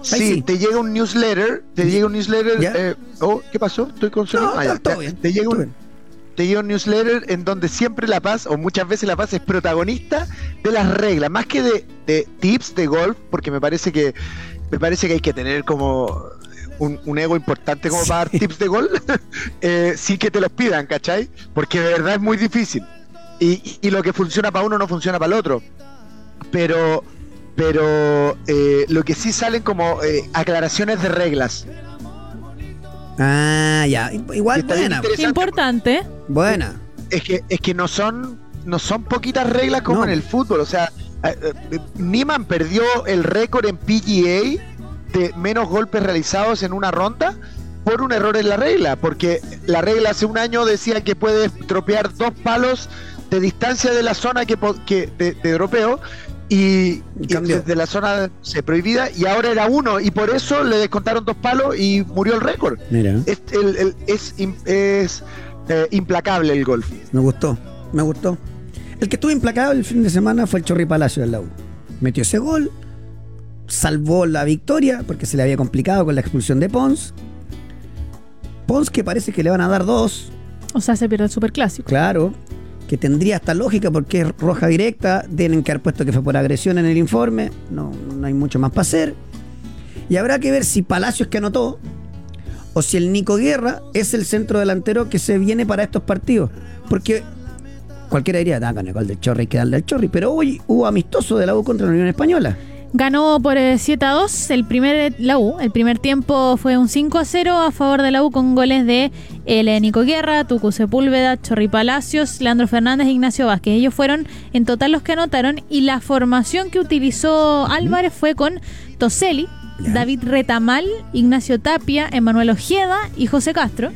Sí, sí. te llega un newsletter, te llega un newsletter. Eh, oh, ¿qué pasó? Estoy con. No, Ah, ya. bien. Te llega un, te llega un newsletter en donde siempre La Paz, o muchas veces La Paz es protagonista de las reglas, más que de, de tips de golf, porque me parece que me parece que hay que tener como un, un ego importante como para dar tips de golf, <laughs> eh, sí que te los pidan, ¿cachai? Porque de verdad es muy difícil. Y, y lo que funciona para uno no funciona para el otro. Pero, pero eh, lo que sí salen como eh, aclaraciones de reglas. Ah, ya. Igual buena. Importante. Buena. Es que, es que no son no son poquitas reglas como No. en el fútbol. O sea, eh, eh, Niemann perdió el récord en PGA de menos golpes realizados en una ronda por un error en la regla. Porque la regla hace un año decía que puedes tropear dos palos de distancia de la zona que, que de, de dropeo. Y, desde la zona se prohibida y ahora era uno y por eso le descontaron dos palos y murió el récord Mira, es, el- el- es, im- es, eh, implacable el golf me gustó. Me gustó. El que estuvo implacable el fin de semana fue el Chorri Palacio del la U. Metió ese gol, salvó la victoria porque se le había complicado con la expulsión de Pons. Pons que parece que le van a dar dos, O sea, se pierde el superclásico. claro, que tendría hasta lógica porque es roja directa, tienen que haber puesto que fue por agresión en el informe, no, no hay mucho más para hacer. Y habrá que ver si Palacios que anotó o si el Nico Guerra es el centro delantero que se viene para estos partidos. Porque cualquiera diría, da, con el del Chorri hay que darle al Chorri, pero hoy hubo amistoso de la U contra la Unión Española. Ganó por eh, 7 a 2 el primer, la U. El primer tiempo fue un 5 a 0 a favor de la U con goles de el Nico Guerra, Tucu Sepúlveda, Chorri Palacios, Leandro Fernández e Ignacio Vázquez. Ellos fueron en total los que anotaron y la formación que utilizó Álvarez fue con Toseli. David Retamal, Ignacio Tapia, Emanuel Ojeda y José Castro.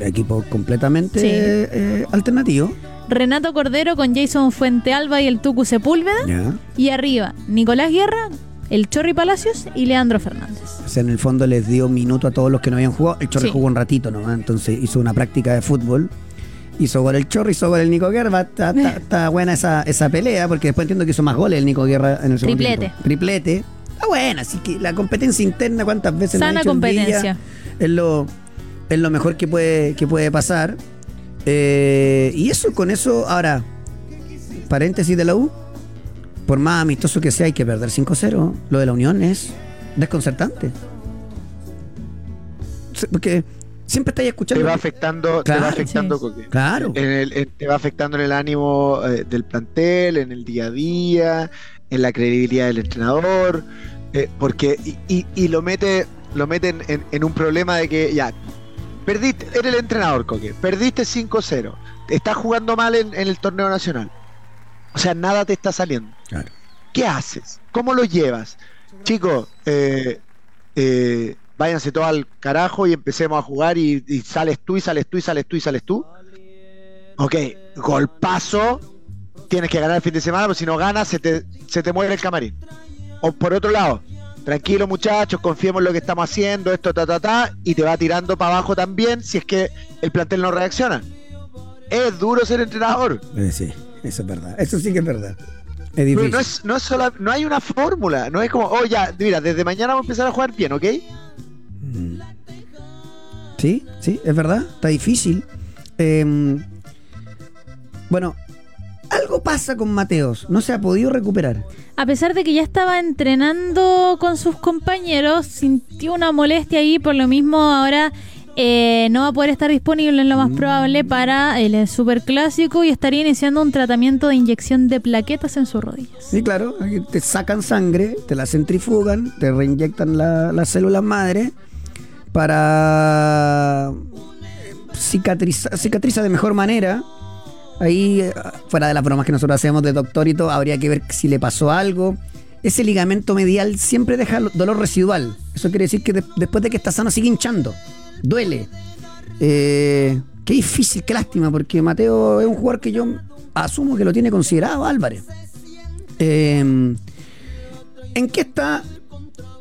Equipo completamente Sí. eh, alternativo. Renato Cordero con Jason Fuentealba y el Tucu Sepúlveda. Ya. Y arriba, Nicolás Guerra, el Chorri Palacios y Leandro Fernández. O sea, en el fondo les dio minuto a todos los que no habían jugado. El Chorri Sí. jugó un ratito nomás, entonces hizo una práctica de fútbol. Hizo gol el Chorri, hizo gol el Nico Guerra. Está, está- <laughs> está buena esa, esa pelea, porque después entiendo que hizo más goles el Nico Guerra en el segundo Triplete. tiempo. Triplete. Está buena, así que la competencia interna, ¿cuántas veces ha Sana dicho el Villa? competencia. Es lo, es lo mejor que puede, que puede pasar. Eh, y eso, con eso, ahora, paréntesis de la U, por más amistoso que sea, hay que perder 5-0. Lo de la Unión es desconcertante. Porque Siempre estáis escuchando. te va afectando, te va afectando sí. Claro. En el- en- te va afectando en el ánimo eh, del plantel, en el día a día, en la credibilidad del entrenador, eh, porque y, y- y lo mete, lo mete en, en- en un problema de que ya perdiste, eres el entrenador, Coque, perdiste 5-0, estás jugando mal en, en el torneo nacional, o sea nada te está saliendo. Claro. ¿Qué haces? ¿Cómo lo llevas? Chicos, eh, eh, váyanse todos al carajo y empecemos a jugar y, y sales tú y sales tú y sales tú y sales tú. Ok, golpazo, tienes que ganar el fin de semana, porque si no ganas se te, se te muere el camarín. O por otro lado, tranquilo muchachos, confiemos en lo que estamos haciendo, esto, ta, ta, ta, y te va tirando para abajo también si es que el plantel no reacciona. Es duro ser entrenador. Eh, sí, eso es verdad. Eso sí que es verdad. Es No, difícil. no es, no es sola- no hay una fórmula, no es como, oh ya, mira, desde mañana vamos a empezar a jugar bien, ¿ok? Mm. Sí, sí, es verdad. Está difícil. Eh, bueno, pasa con Mateos. No se ha podido recuperar. A pesar de que ya estaba entrenando con sus compañeros, sintió una molestia ahí, por lo mismo ahora eh, no va a poder estar disponible en lo más probable para el superclásico y estaría iniciando un tratamiento de inyección de plaquetas en sus rodillas. Sí, claro. Te sacan sangre, te la centrifugan, te reinyectan la- las células madre para cicatrizar cicatriza de mejor manera. Ahí, eh, fuera de las bromas que nosotros hacemos de doctor y todo, habría que ver si le pasó algo. Ese ligamento medial siempre deja lo- dolor residual. Eso quiere decir que de- después de que está sano sigue hinchando. Duele. Eh, qué difícil, qué lástima, porque Mateo es un jugador que yo asumo que lo tiene considerado Álvarez. Eh, ¿En qué está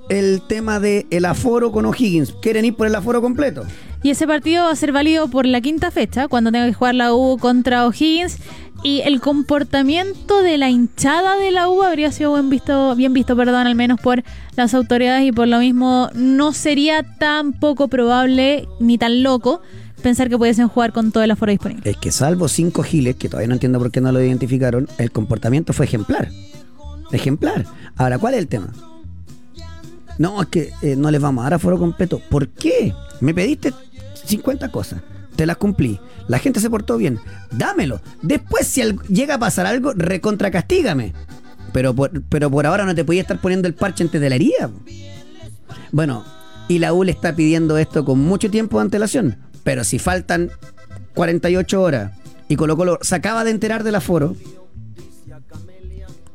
el tema del el aforo con O'Higgins? ¿Quieren ir por el aforo completo? Y ese partido va a ser válido por la quinta fecha, cuando tenga que jugar la U contra O'Higgins. Y el comportamiento de la hinchada de la U habría sido buen visto, bien visto, perdón, al menos por las autoridades y por lo mismo no sería tan poco probable ni tan loco pensar que pudiesen jugar con todo el aforo disponible. Es que salvo cinco giles, que todavía no entiendo por qué no lo identificaron, el comportamiento fue ejemplar. Ejemplar. Ahora, ¿cuál es el tema? No, es que eh, no les vamos a dar aforo completo. ¿Por qué? Me pediste 50 cosas. Te las cumplí. La gente se portó bien. Dámelo. Después, si llega a pasar algo, recontracastígame. Pero por, pero por ahora no te podía estar poniendo el parche antes de la herida. Bueno, y la U le está pidiendo esto con mucho tiempo de antelación. Pero si faltan 48 horas y Colo Colo se acaba de enterar del aforo,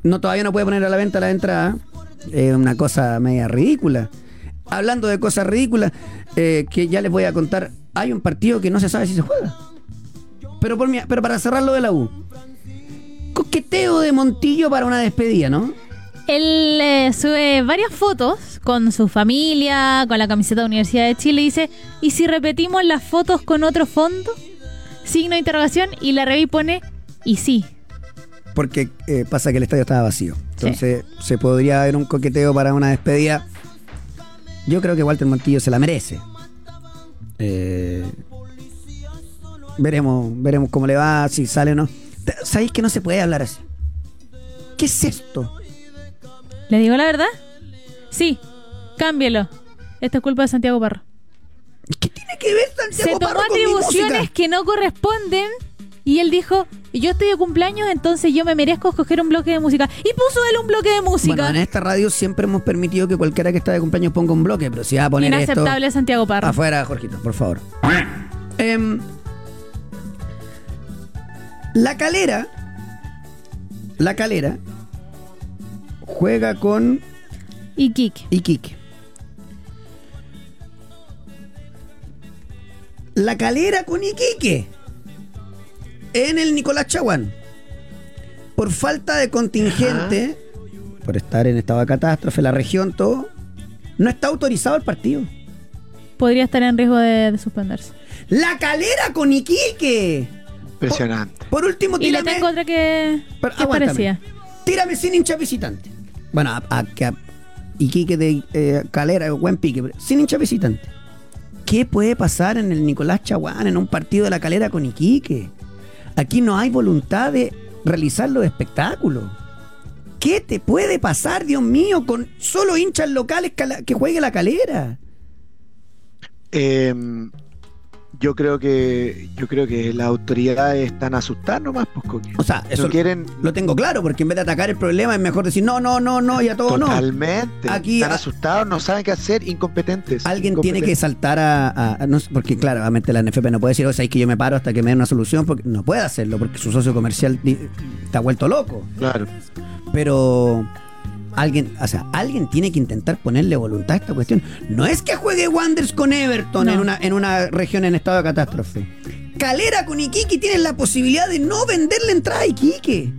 no todavía no puede poner a la venta la entrada. Es una cosa media ridícula. Hablando de cosas ridículas, eh, que ya les voy a contar, hay un partido que no se sabe si se juega. Pero, por mi- pero para cerrar lo de la U. Coqueteo de Montillo para una despedida, ¿no? Él eh, sube varias fotos con su familia, con la camiseta de Universidad de Chile y dice, ¿y si repetimos las fotos con otro fondo? Signo de interrogación y la Revi pone, y sí. Porque eh, pasa que el estadio estaba vacío. Entonces se podría ver un coqueteo para una despedida. Yo creo que Walter Montillo se la merece. Eh, veremos, veremos cómo le va, si sale o no. ¿Sabéis que no se puede hablar así? ¿Qué es esto? ¿Le digo la verdad? Sí, cámbielo. Esto es culpa de Santiago Parro. ¿Qué tiene que ver Santiago Se tomó Parro con mi atribuciones música? que no corresponden y él dijo, yo estoy de cumpleaños, entonces yo me merezco escoger un bloque de música. Y puso él un bloque de música. Bueno, en esta radio siempre hemos permitido que cualquiera que está de cumpleaños ponga un bloque, pero si va a poner esto... Inaceptable Santiago Parro. Afuera, Jorgito, por favor. Em, la calera. La calera. Juega con Kik. Iquique. La calera con Iquique. En el Nicolás Chaguán. Por falta de contingente, por estar en estado de catástrofe, la región, todo, no está autorizado el partido. Podría estar en riesgo de, de suspenderse. La calera con Iquique. Impresionante. Por último, Y le tírame. tengo otra que, Pero que parecía. Tírame sin hincha visitante. Bueno, a, a- que a- Iquique de eh, Calera, buen pique, pero sin hincha visitante. ¿Qué puede pasar en el Nicolás Chaguán en un partido de la Calera con Iquique? Aquí no hay voluntad de realizar los espectáculos. ¿Qué te puede pasar, Dios mío, con solo hinchas locales que juegue la Calera? Eh, yo creo que yo creo que las autoridades están asustadas nomás, pues, Coque. O sea, eso no quieren lo tengo claro, porque en vez de atacar el problema es mejor decir no, no, no, no y a todo no. totalmente. Aquí, están a- asustados, no saben qué hacer, incompetentes. Alguien tiene que saltar a, a- a- no porque claro, obviamente la NFP no puede decir, o sea, es que yo me paro hasta que me den una solución, porque no puede hacerlo, porque su socio comercial está vuelto loco. Claro. Pero alguien, o sea, alguien tiene que intentar ponerle voluntad a esta cuestión. No es que juegue Wanderers con Everton No. en, una, en una región en estado de catástrofe. Calera con Iquique tienen la posibilidad de no venderle entrada a Iquique.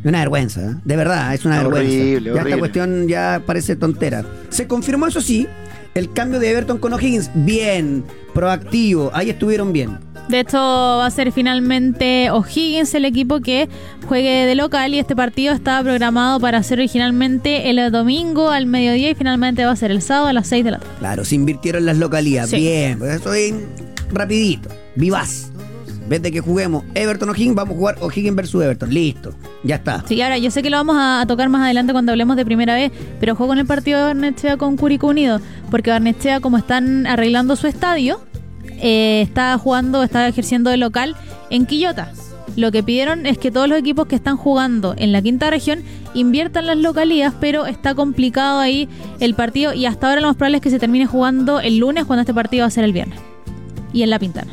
Es una vergüenza, ¿eh? de verdad, es una Horrible, vergüenza. Ya esta cuestión ya parece tontera. Se confirmó, eso sí, el cambio de Everton con O'Higgins. Bien, proactivo, ahí estuvieron bien. De hecho, va a ser finalmente O'Higgins el equipo que juegue de local y este partido estaba programado para ser originalmente el domingo al mediodía y finalmente va a ser el sábado a las 6 de la tarde. Claro, se invirtieron las localías. Sí. Bien, pues eso es rapidito. Vivaz. En vez de que juguemos Everton O'Higgins, vamos a jugar O'Higgins versus Everton. Listo. Ya está. Sí, ahora yo sé que lo vamos a, a tocar más adelante cuando hablemos de primera vez, pero juego con el partido de Barnechea con Curicó Unido, porque Barnechea, como están arreglando su estadio, eh, está jugando, está ejerciendo de local en Quillota. Lo que pidieron es que todos los equipos que están jugando en la quinta región inviertan las localías, pero está complicado ahí el partido y hasta ahora lo más probable es que se termine jugando el lunes cuando este partido va a ser el viernes. Y en La Pintana,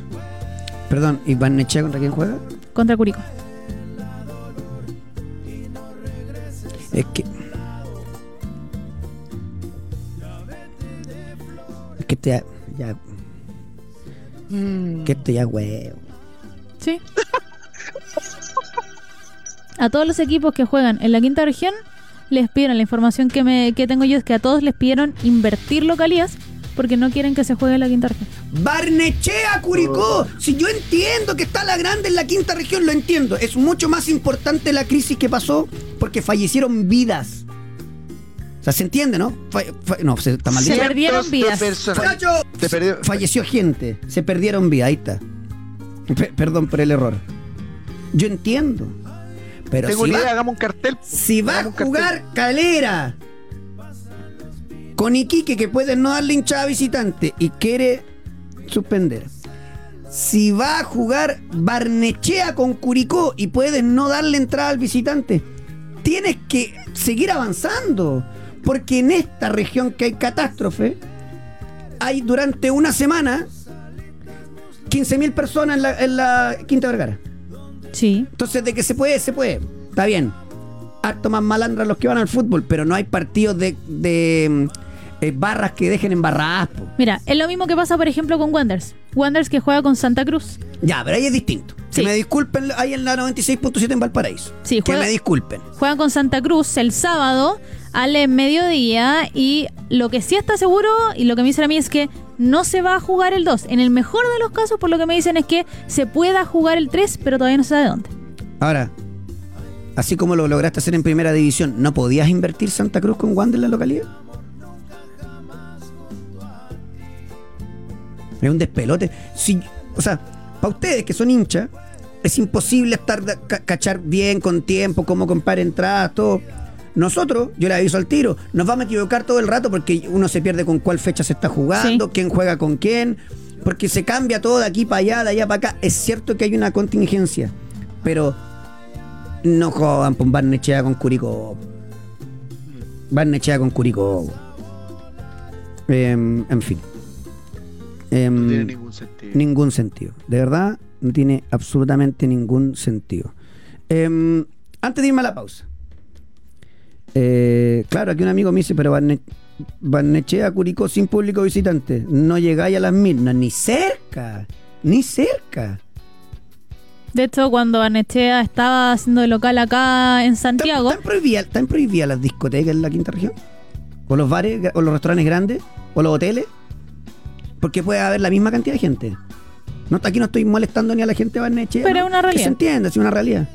Perdón, ¿y Van Nechea contra quién juega? contra Curicó. Es que. Es que este ya- Que este ya huevo. Sí. A todos los equipos que juegan en la quinta región les pidieron, la información que, me, que tengo yo es que a todos les pidieron invertir localías porque no quieren que se juegue en la quinta región. Barnechea, Curicó. Si yo entiendo que está la grande en la quinta región, lo entiendo. Es mucho más importante la crisis que pasó porque fallecieron vidas. Sea, se entiende, ¿no? Fa- fa- no, se está mal Se dicho. perdieron vidas. Se perdió- falleció gente, se perdieron vidas, ahí está. Pe- perdón por el error. Yo entiendo. Pero Tengo si una idea, va, hagamos un cartel. si va a cartel. jugar Calera con Iquique, que puede no darle hinchada visitante y quiere suspender. Si va a jugar Barnechea con Curicó y puedes no darle entrada al visitante, tienes que seguir avanzando. Porque en esta región que hay catástrofe, hay durante una semana 15.000 personas en la, en la Quinta Vergara. Sí. Entonces, de que se puede, se puede. Está bien. Harto más malandras los que van al fútbol, pero no hay partidos de, de, mm, eh, barras que dejen embarradas. po. Mira, es lo mismo que pasa, por ejemplo, con Wanderers. Wanderers que juega con Santa Cruz. Ya, pero ahí es distinto. Sí. Que me disculpen ahí en la 96.7 en Valparaíso. Sí, que juega- me disculpen. Juegan con Santa Cruz el sábado al mediodía y lo que sí está seguro y lo que me dicen a mí es que no se va a jugar el 2. En el mejor de los casos, por lo que me dicen es que se pueda jugar el 3, pero todavía no se sabe dónde. Ahora, así como lo lograste hacer en primera división, ¿no podías invertir Santa Cruz con Wander en la localidad? Es un despelote. Si, o sea, para ustedes que son hinchas, es imposible estar cachar bien con tiempo, cómo comprar entradas, todo. Nosotros, yo le aviso al tiro, nos vamos a equivocar todo el rato porque uno se pierde con cuál fecha se está jugando, Sí. quién juega con quién, porque se cambia todo de aquí para allá, de allá para acá. Es cierto que hay una contingencia, pero no jodan por Barnechea con Curicó. Barnechea con Curicó. Em, en fin. Em, No tiene ningún sentido. Ningún sentido. De verdad, no tiene absolutamente ningún sentido. Em, antes de irme a la pausa. Eh, claro, aquí un amigo me dice, pero Barne- Barnechea, Curicó sin público visitante. No llegáis a las mil. No, ni cerca. Ni cerca. De hecho, cuando Barnechea estaba haciendo de local acá en ¿Están, Santiago, están prohibidas, están prohibidas las discotecas en la quinta región? ¿O los bares, o los restaurantes grandes? ¿O los hoteles? Porque puede haber la misma cantidad de gente. No, aquí no estoy molestando ni a la gente de Barnechea. Pero ¿no? es una realidad. Que se entienda, es una realidad.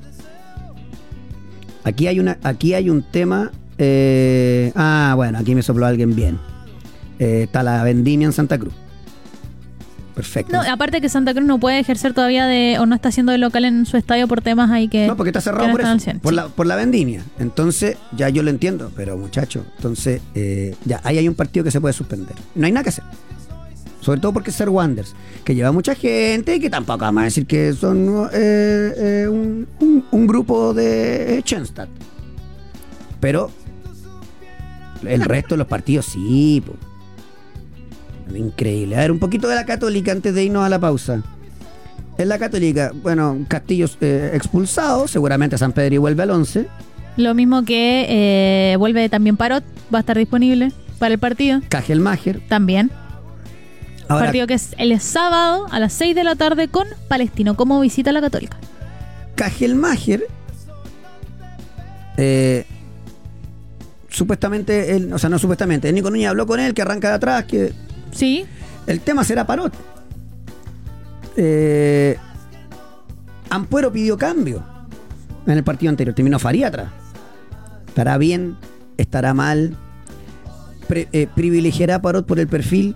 Aquí hay, una, aquí hay un tema. eh, ah, bueno, aquí me sopló alguien bien. Eh, está la vendimia en Santa Cruz. Perfecto. no, aparte que Santa Cruz no puede ejercer todavía de, o no está haciendo de local en su estadio por temas ahí que... No, porque está cerrado por eso, al 100, por, sí. la, por la vendimia. Entonces, ya yo lo entiendo, pero muchacho, entonces, eh, ya, ahí hay un partido que se puede suspender. No hay nada que hacer. Sobre todo porque es Ser Wonders, que lleva mucha gente y que tampoco vamos a decir que son eh, eh, un, un- un grupo de Schenstadt. Pero el resto de los partidos sí, po. Increíble. A ver, un poquito de la Católica antes de irnos a la pausa. En la Católica, bueno, Castillo eh, expulsado, seguramente San Pedro y vuelve al 11. Lo mismo que eh, vuelve también Parot, va a estar disponible para el partido. Cajelmacher. También. Ahora, partido que es el sábado a las 6 de la tarde con Palestino, como visita a la Católica. Cajelmacher, eh, supuestamente, él, o sea, no supuestamente, Nico Núñez habló con él, que arranca de atrás, que Sí, el tema será Parot. Eh, Ampuero pidió cambio en el partido anterior, terminó Faría atrás. ¿Estará bien? ¿Estará mal? Pre- eh, ¿Privilegiará Parot por el perfil?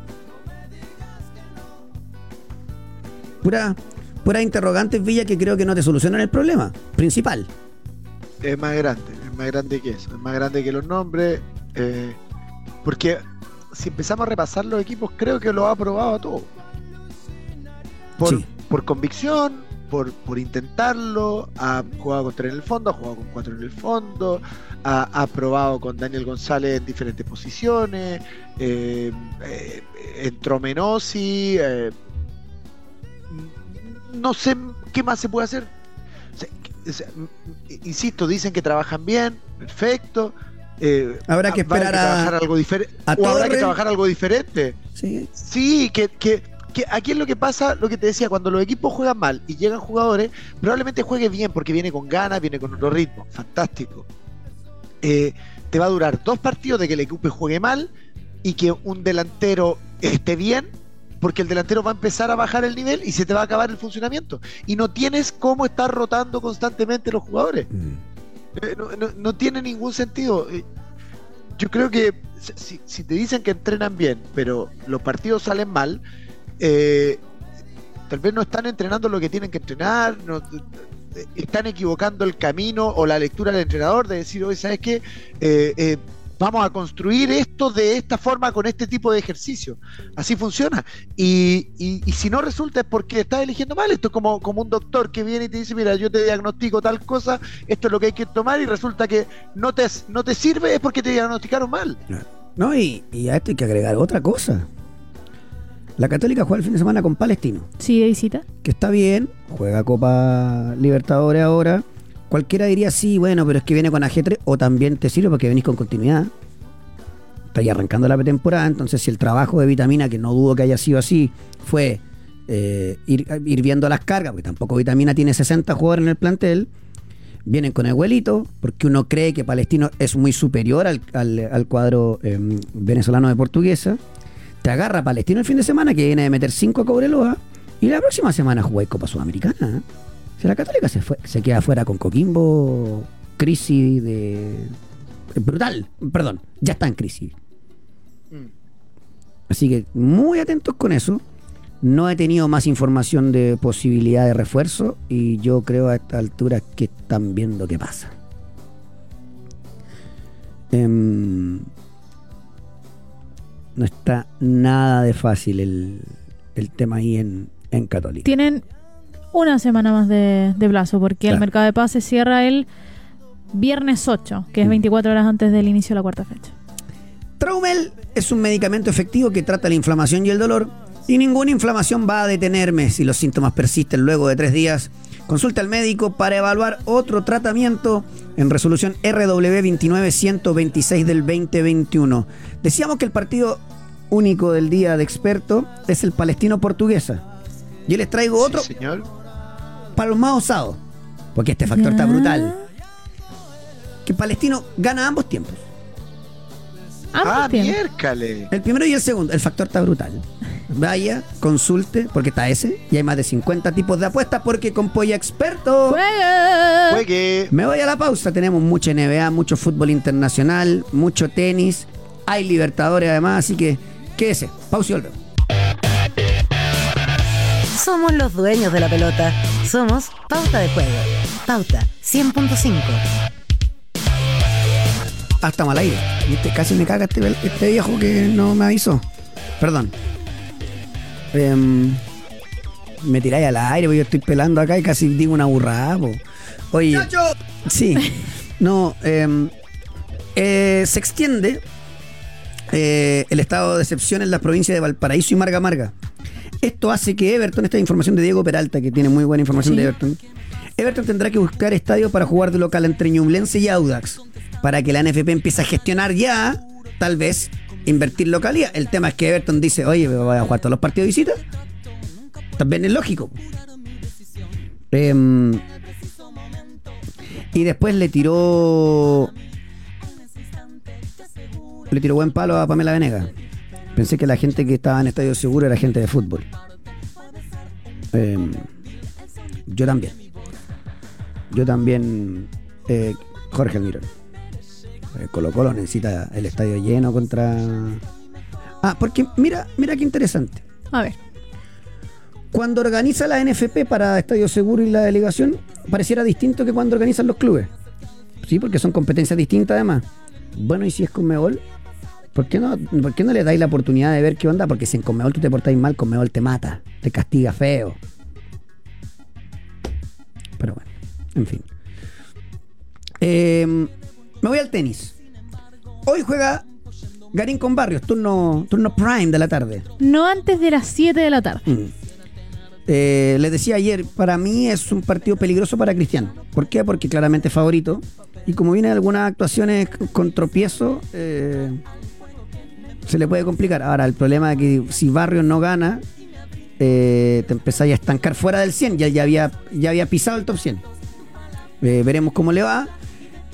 Pura, pura interrogantes, Villa, que creo que no te solucionan el problema principal. es más grande, es más grande que eso, es más grande que los nombres, eh, porque si empezamos a repasar los equipos, creo que lo ha probado a todo. Por, Sí. por convicción, por, por intentarlo, ha jugado con tres en el fondo, ha jugado con cuatro en el fondo, ha, ha probado con Daniel González en diferentes posiciones, eh, eh, entró Menosi, eh, no sé qué más se puede hacer. O sea, insisto, dicen que trabajan bien, perfecto. eh, Habrá que esperar a- trabajar algo diferente. a O habrá que trabajar algo diferente. Sí, Sí, que, que, que aquí es lo que pasa, lo que te decía, cuando los equipos juegan mal y llegan jugadores, probablemente juegue bien porque viene con ganas, viene con otro ritmo. Fantástico. Eh, te va a durar dos partidos de que el equipo juegue mal y que un delantero esté bien, porque el delantero va a empezar a bajar el nivel y se te va a acabar el funcionamiento. Y no tienes cómo estar rotando constantemente los jugadores. Eh, no, no- no tiene ningún sentido. Eh, Yo creo que si, si te dicen que entrenan bien, pero los partidos salen mal, eh, tal vez no están entrenando lo que tienen que entrenar, no- eh, están equivocando el camino o la lectura del entrenador de decir, oye, ¿sabes qué? Eh, vamos a construir esto de esta forma con este tipo de ejercicio. Así funciona. Y, y- y si no resulta es porque estás eligiendo mal. Esto es como, como un doctor que viene y te dice, mira, yo te diagnostico tal cosa, esto es lo que hay que tomar y resulta que no te, no te sirve es porque te diagnosticaron mal. No, y, y a esto hay que agregar otra cosa. La Católica juega el fin de semana con Palestino, sí, de visita. que está bien, juega Copa Libertadores ahora. Cualquiera diría, sí, bueno, pero es que viene con AG3 o también te sirve porque venís con continuidad. Estáis arrancando la pretemporada, entonces si el trabajo de vitamina, que no dudo que haya sido así, fue eh, ir, viendo las cargas, porque tampoco vitamina tiene 60 jugadores en el plantel, vienen con el vuelito, porque uno cree que Palestino es muy superior al, al- cuadro eh, venezolano de Portuguesa. Te agarra Palestino el fin de semana, que viene de meter 5 a Cobreloa, y la próxima semana jugáis Copa Sudamericana. ¿eh? Si la Católica se, fue, se queda fuera con Coquimbo, crisis de. brutal, perdón, ya está en crisis. Así que muy atentos con eso. No he tenido más información de posibilidad de refuerzo y yo creo a esta altura que están viendo qué pasa. Em, no está nada de fácil el, el tema ahí en, en Católica. Tienen una semana más de, de plazo porque el mercado de pases cierra el viernes 8, que es Mm. 24 horas antes del inicio de la cuarta fecha. Traumel es un medicamento efectivo que trata la inflamación y el dolor y ninguna inflamación va a detenerme si los síntomas persisten luego de tres días. Consulta al médico para evaluar otro tratamiento en resolución RW 29126 del 2021. Decíamos que el partido único del día de experto es el palestino portuguesa. Yo les traigo otro Sí, señor. para los más osados, porque este factor está brutal. Que Palestino gana ambos tiempos. Ambos Ah, miércale. El primero y el segundo, el factor está brutal. Vaya, consulte, porque está ese, y hay más de 50 tipos de apuestas, porque con Polla Experto. ¡Juega! Juegue. Me voy a la pausa, tenemos mucha NBA, mucho fútbol internacional, mucho tenis, hay Libertadores además, así que quédese, pausa y volvemos. Somos los dueños de la pelota. Somos Pauta de Juego. Pauta 100.5. Ah, estamos al aire. Viste, casi me caga este, este viejo que no me avisó. Perdón. Em, me tiráis al aire, porque yo estoy pelando acá y casi digo una burrada. po. Oye, sí, <laughs> no, em, eh, se extiende eh, el estado de excepción en las provincias de Valparaíso y Marga Marga. Esto hace que Everton, esta es información de Diego Peralta, que tiene muy buena información Sí. de Everton. Everton tendrá que buscar estadio para jugar de local entre Ñublense y Audax, para que la NFP empiece a gestionar ya, tal vez, invertir localidad. El tema es que Everton dice, oye, ¿me voy a jugar todos los partidos de visita? También es lógico. Em, y después le tiró. Le tiró buen palo a Pamela Venega. Pensé que la gente que estaba en Estadio Seguro era gente de fútbol. Em, yo también. Yo también. eh, Jorge Almirón. Eh, Colo Colo necesita el estadio lleno contra. Ah, porque mira, mira qué interesante. A ver. Cuando organiza la NFP para Estadio Seguro y la delegación, pareciera distinto que cuando organizan los clubes. Sí, porque son competencias distintas además. Bueno, ¿y si es Conmebol? ¿Por qué no, por qué no le dais la oportunidad de ver qué onda? Porque si en Conmebol tú te portáis mal, Conmebol te mata, te castiga feo. Pero bueno, en fin. Eh, me voy al tenis. Hoy juega Garín con Barrios, turno, turno prime de la tarde. No antes de las 7 de la tarde. Mm. Eh, les decía ayer, para mí es un partido peligroso para Cristian. ¿Por qué? Porque claramente es favorito. Y como vienen algunas actuaciones con tropiezo, eh, se le puede complicar. Ahora, el problema es que si Barrios no gana, eh, te empezáis a estancar fuera del 100. Ya, ya, había, ya había pisado el top 100. Eh, veremos cómo le va.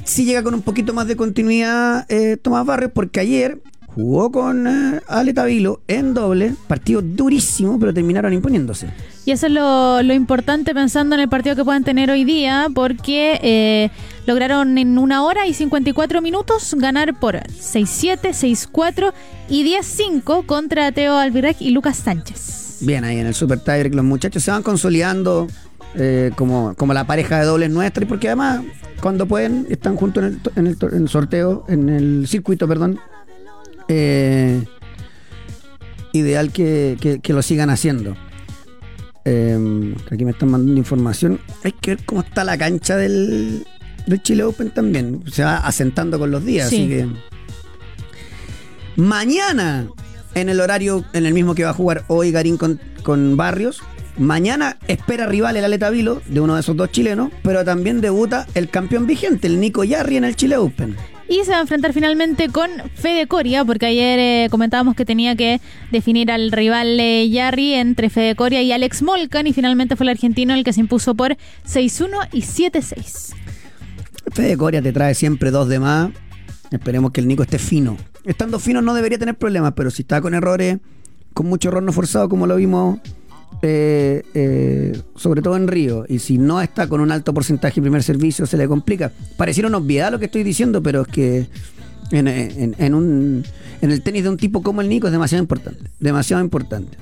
Si llega con un poquito más de continuidad eh, Tomás Barrios, porque ayer jugó con eh, Ale Tavilo en doble, partido durísimo, pero terminaron imponiéndose. Y eso es lo, lo importante pensando en el partido que puedan tener hoy día, porque eh, lograron en una hora y 54 minutos ganar por 6-7, 6-4 y 10-5 contra Teo Albirec y Lucas Sánchez. Bien, ahí en el Super Tiger los muchachos se van consolidando eh, como, como la pareja de dobles nuestra, y porque además, cuando pueden, están juntos en el, en el sorteo, en el circuito, perdón. Eh, ideal que, que- que lo sigan haciendo. Eh, aquí me están mandando información. Hay que ver cómo está la cancha del, del Chile Open también. Se va asentando con los días, Sí. así que. Mañana, en el horario, en el mismo que va a jugar hoy Garín con, con Barrios. Mañana espera rival el Aleta Vilo, de uno de esos dos chilenos, pero también debuta el campeón vigente, el Nico Yarri, en el Chile Open. Y se va a enfrentar finalmente con Fede Coria, porque ayer eh, comentábamos que tenía que definir al rival eh, entre Fede Coria y Alex Molcan, y finalmente fue el argentino el que se impuso por 6-1 y 7-6. Fede Coria te trae siempre dos de más. Esperemos que el Nico esté fino. Estando fino no debería tener problemas, pero si está con errores, con mucho error no forzado, como lo vimos, eh, eh, sobre todo en Río, y si no está con un alto porcentaje de primer servicio, se le complica. Pareciera una obviedad lo que estoy diciendo, pero es que en, en- en un, en el tenis de un tipo como el Nico es demasiado importante. Demasiado importante.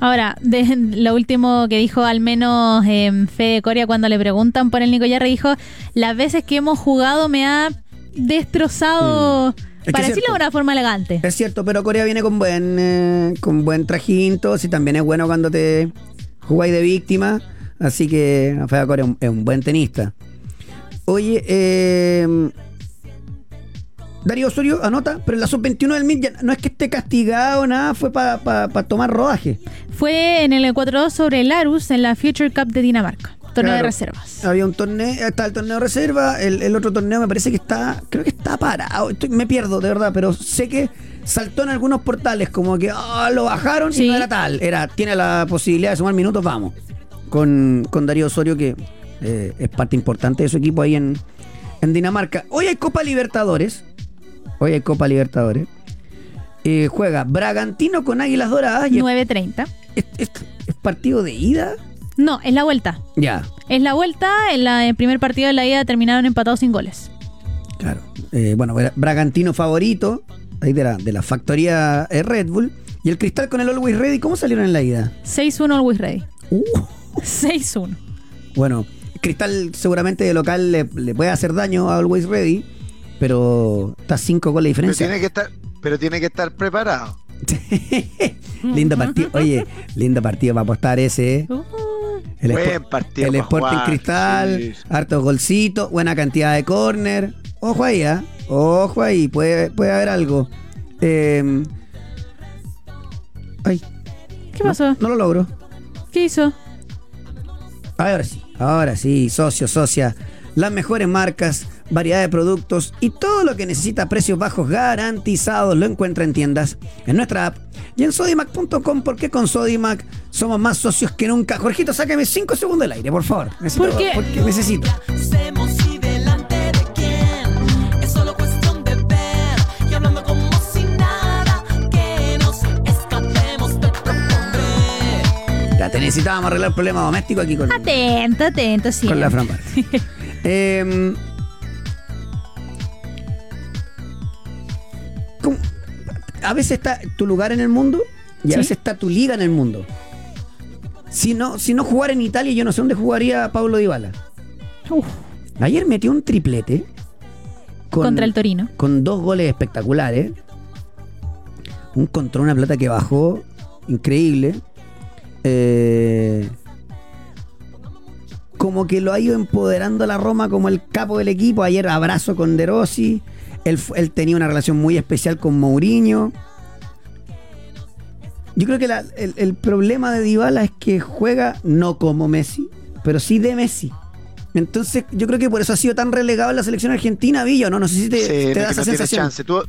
Ahora, de lo último que dijo al menos eh, Fede Coria cuando le preguntan por el Nico Yarri, dijo, las veces que hemos jugado me ha destrozado, para decirlo de una forma elegante. Es cierto, pero Corea viene con buen eh, con buen trajín, todo, y también es bueno cuando te jugáis de víctima. Así que Rafael Corea es un, es un buen tenista. Oye, eh, Darío Osorio anota, pero en la sub-21 del MIT ya no es que esté castigado, nada, fue para tomar rodaje. Fue en el 4-2 sobre el Arus en la Future Cup de Dinamarca, torneo de reservas. Había un torneo, está el torneo de reserva, el, el otro torneo me parece que está, creo que está parado, Estoy- me pierdo de verdad, pero sé que saltó en algunos portales como que ah, lo bajaron y Sí. no era tal, era, tiene la posibilidad de sumar minutos, vamos, con, con Darío Osorio que eh, es parte importante de su equipo ahí en, en Dinamarca. Hoy hay Copa Libertadores, hoy hay Copa Libertadores, Eh, juega Bragantino con Águilas Doradas y es, 9.30. es- es- es partido de ida, No, es la vuelta. ya. Es la vuelta, en la- el primer partido de la ida terminaron empatados sin goles. Claro. Eh, bueno, Bra- Bragantino favorito, ahí de la, de la factoría eh, Red Bull. Y el Cristal con el Always Ready, ¿cómo salieron en la ida? 6-1 Always Ready. Uh, 6-1. bueno, Cristal seguramente de local le, le puede hacer daño a Always Ready, pero está cinco goles de Pero diferencia. tiene que estar, pero tiene que estar preparado. <laughs> lindo partido. Oye, lindo partido para apostar ese. ¿eh? Uh, El, Buen partido el Sporting jugar, Cristal, sí. hartos golcitos, buena cantidad de córner. Ojo ahí, ¿ah? Ojo ahí, puede, puede haber algo. Eh, ay, ¿Qué pasó? no lo logro. ¿Qué hizo? Ahora sí, ahora sí, socio, socia. Las mejores marcas, variedad de productos y todo lo que necesita a precios bajos garantizados lo encuentra en tiendas, en nuestra app y en sodimac.com porque con Sodimac somos más socios que nunca. Jorgito, sácame 5 segundos del aire, por favor. Necesito, ¿Por qué? Porque necesito. Te propondré Ya te necesitábamos arreglar el problema doméstico aquí con, Atento, atento, sí. con la Fran Barthes. <laughs> a veces está tu lugar en el mundo y a veces está tu liga en el mundo. Si no, si no jugara en Italia, yo no sé dónde jugaría Pablo Dybala. Uf, Ayer metió un triplete con- contra el Torino. con dos goles espectaculares. Un contra una plata que bajó, increíble. Eh, como que lo ha ido empoderando a la Roma como el capo del equipo. Ayer abrazo con De Rossi. Él, él tenía una relación muy especial con Mourinho. Yo creo que la- el, el problema de Dybala es que juega no como Messi, pero sí de Messi. Entonces, yo creo que por eso ha sido tan relegado en la selección argentina, Villa, ¿no? No sé si te, Sí, te no- da no esa sensación. chance. Tuvo,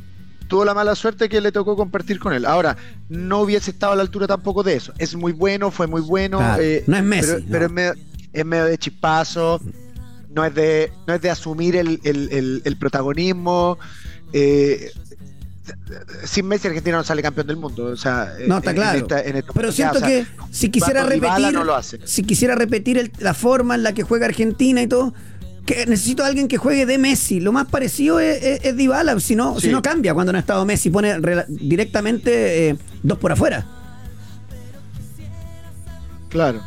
tuvo la mala suerte que le tocó compartir con él. Ahora, no hubiese estado a la altura tampoco de eso. Es muy bueno, fue muy bueno. Claro, eh, no es Messi, Pero, no. pero es, medio, es medio de chispazo. No es de, no es de asumir el, el- el- el protagonismo. eh, sin Messi Argentina no sale campeón del mundo. O sea, No, está en- claro. en esta- en esta Pero siento o sea, que si quisiera repetir, no lo hace. si quisiera repetir el- la forma en la que juega Argentina y todo, que necesito a alguien que juegue de Messi. Lo más parecido es, es, es Dybala, si no, si no cambia cuando no ha estado Messi, pone directamente eh, dos por afuera. Claro,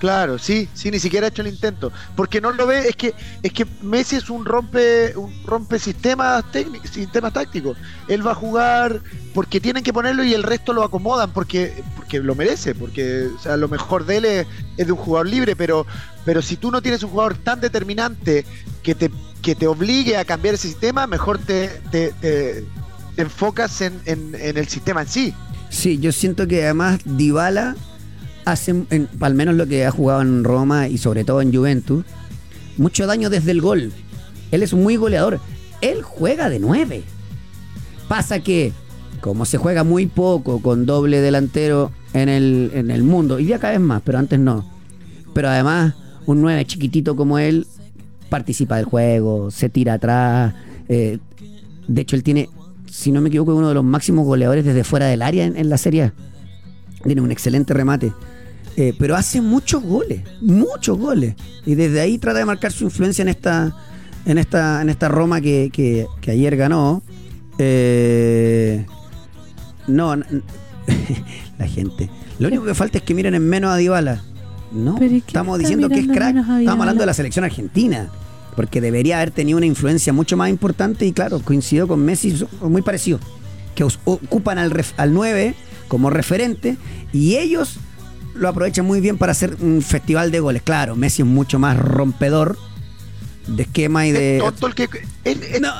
claro, sí, sí, ni siquiera ha hecho el intento. Porque no lo ve, es que, es que Messi es un rompe, un rompe sistemas técnicos, sistemas tácticos. Él va a jugar porque tienen que ponerlo y el resto lo acomodan porque, porque lo merece, porque o lo mejor de él es, de un jugador libre, pero, pero si tú no tienes un jugador tan determinante que te, que te obligue a cambiar ese sistema, mejor te, te, te- te enfocas en, en- en el sistema en sí. Sí, yo siento que además Dybala hace, en- al menos lo que ha jugado en Roma y sobre todo en Juventus, mucho daño desde el gol. Él es muy goleador. Él juega de nueve. Pasa que, como se juega muy poco con doble delantero en el, en el mundo, y ya cada vez más, pero antes no. Pero además, un 9 chiquitito como él participa del juego, se tira atrás. eh, de hecho, él tiene, si no me equivoco, uno de los máximos goleadores desde fuera del área en, la Serie. Tiene un excelente remate. Eh, pero hace muchos goles, muchos goles. Y desde ahí trata de marcar su influencia en esta, en esta, en esta Roma que, que- que ayer ganó. Eh, no, <laughs> la gente. Lo único que falta es que miren en menos a Dybala. No, Pero ¿y qué estamos diciendo que es crack. Estamos hablando de la selección argentina. Porque debería haber tenido una influencia mucho más importante y claro, coincidió con Messi, muy parecido. Que ocupan al, ref- al 9 como referente y ellos lo aprovechan muy bien para hacer un festival de goles. Claro, Messi es mucho más rompedor de esquema y de... Es tonto el que. No,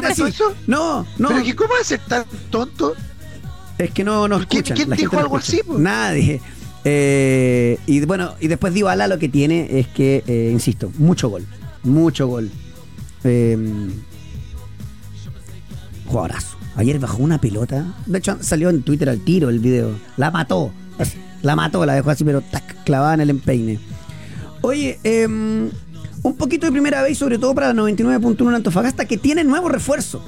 no así. eso. No, no. Pero que ¿cómo ser tan tonto? Es que no nos ¿Quién- escuchan. quién dijo no algo así, po? Nadie. Eh, y bueno, y después Dybala lo que tiene es que, eh, insisto, mucho gol. Mucho gol. Eh, jugadorazo. Ayer bajó una pelota. De hecho, salió en Twitter al tiro el video. La mató. Así, La mató, la dejó así, pero tac, clavada en el empeine. Oye, eh, un poquito de primera vez, sobre todo para la 99.1 en Antofagasta, que tiene nuevo refuerzo.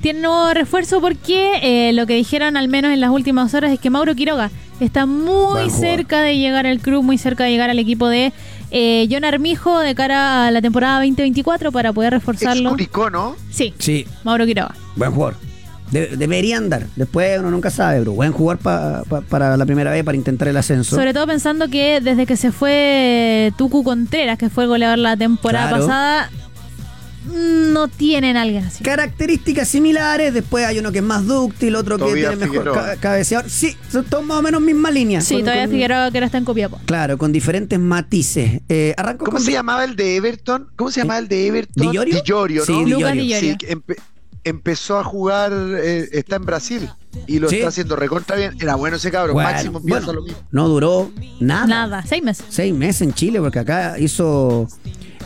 Tiene nuevo refuerzo porque eh, lo que dijeron al menos en las últimas horas es que Mauro Quiroga está muy cerca de llegar al club, muy cerca de llegar al equipo de eh, John Armijo de cara a la temporada 2024 para poder Ex reforzarlo. Curicó, ¿no? Sí, Sí, Mauro Quiroga. Buen jugador. De- debería andar. Después uno nunca sabe, pero buen jugador pa- pa- para la primera vez para intentar el ascenso. Sobre todo pensando que desde que se fue Tucu Contreras, que fue el goleador la temporada Claro. pasada, mm, no tienen alguien así. Características similares, después hay uno que es más dúctil, otro que tiene mejor ca- cabeceador. Sí, son todos más o menos misma línea. Sí, Con- todavía con- Figueroa que ahora está en Copiapó. Claro, con diferentes matices. Eh, arranco ¿Cómo con se llamaba el de Everton? ¿Cómo se llamaba el de Everton? ¿Di Llorio? Di Llorio, Sí, ¿no? Di Lucas. Sí, empezó a jugar, eh, está en Brasil y lo Sí. está haciendo recontra bien. Era bueno ese cabrón, Bueno, máximo piensa bueno, lo mismo. No duró nada. Nada, seis meses. Seis meses en Chile, porque acá hizo.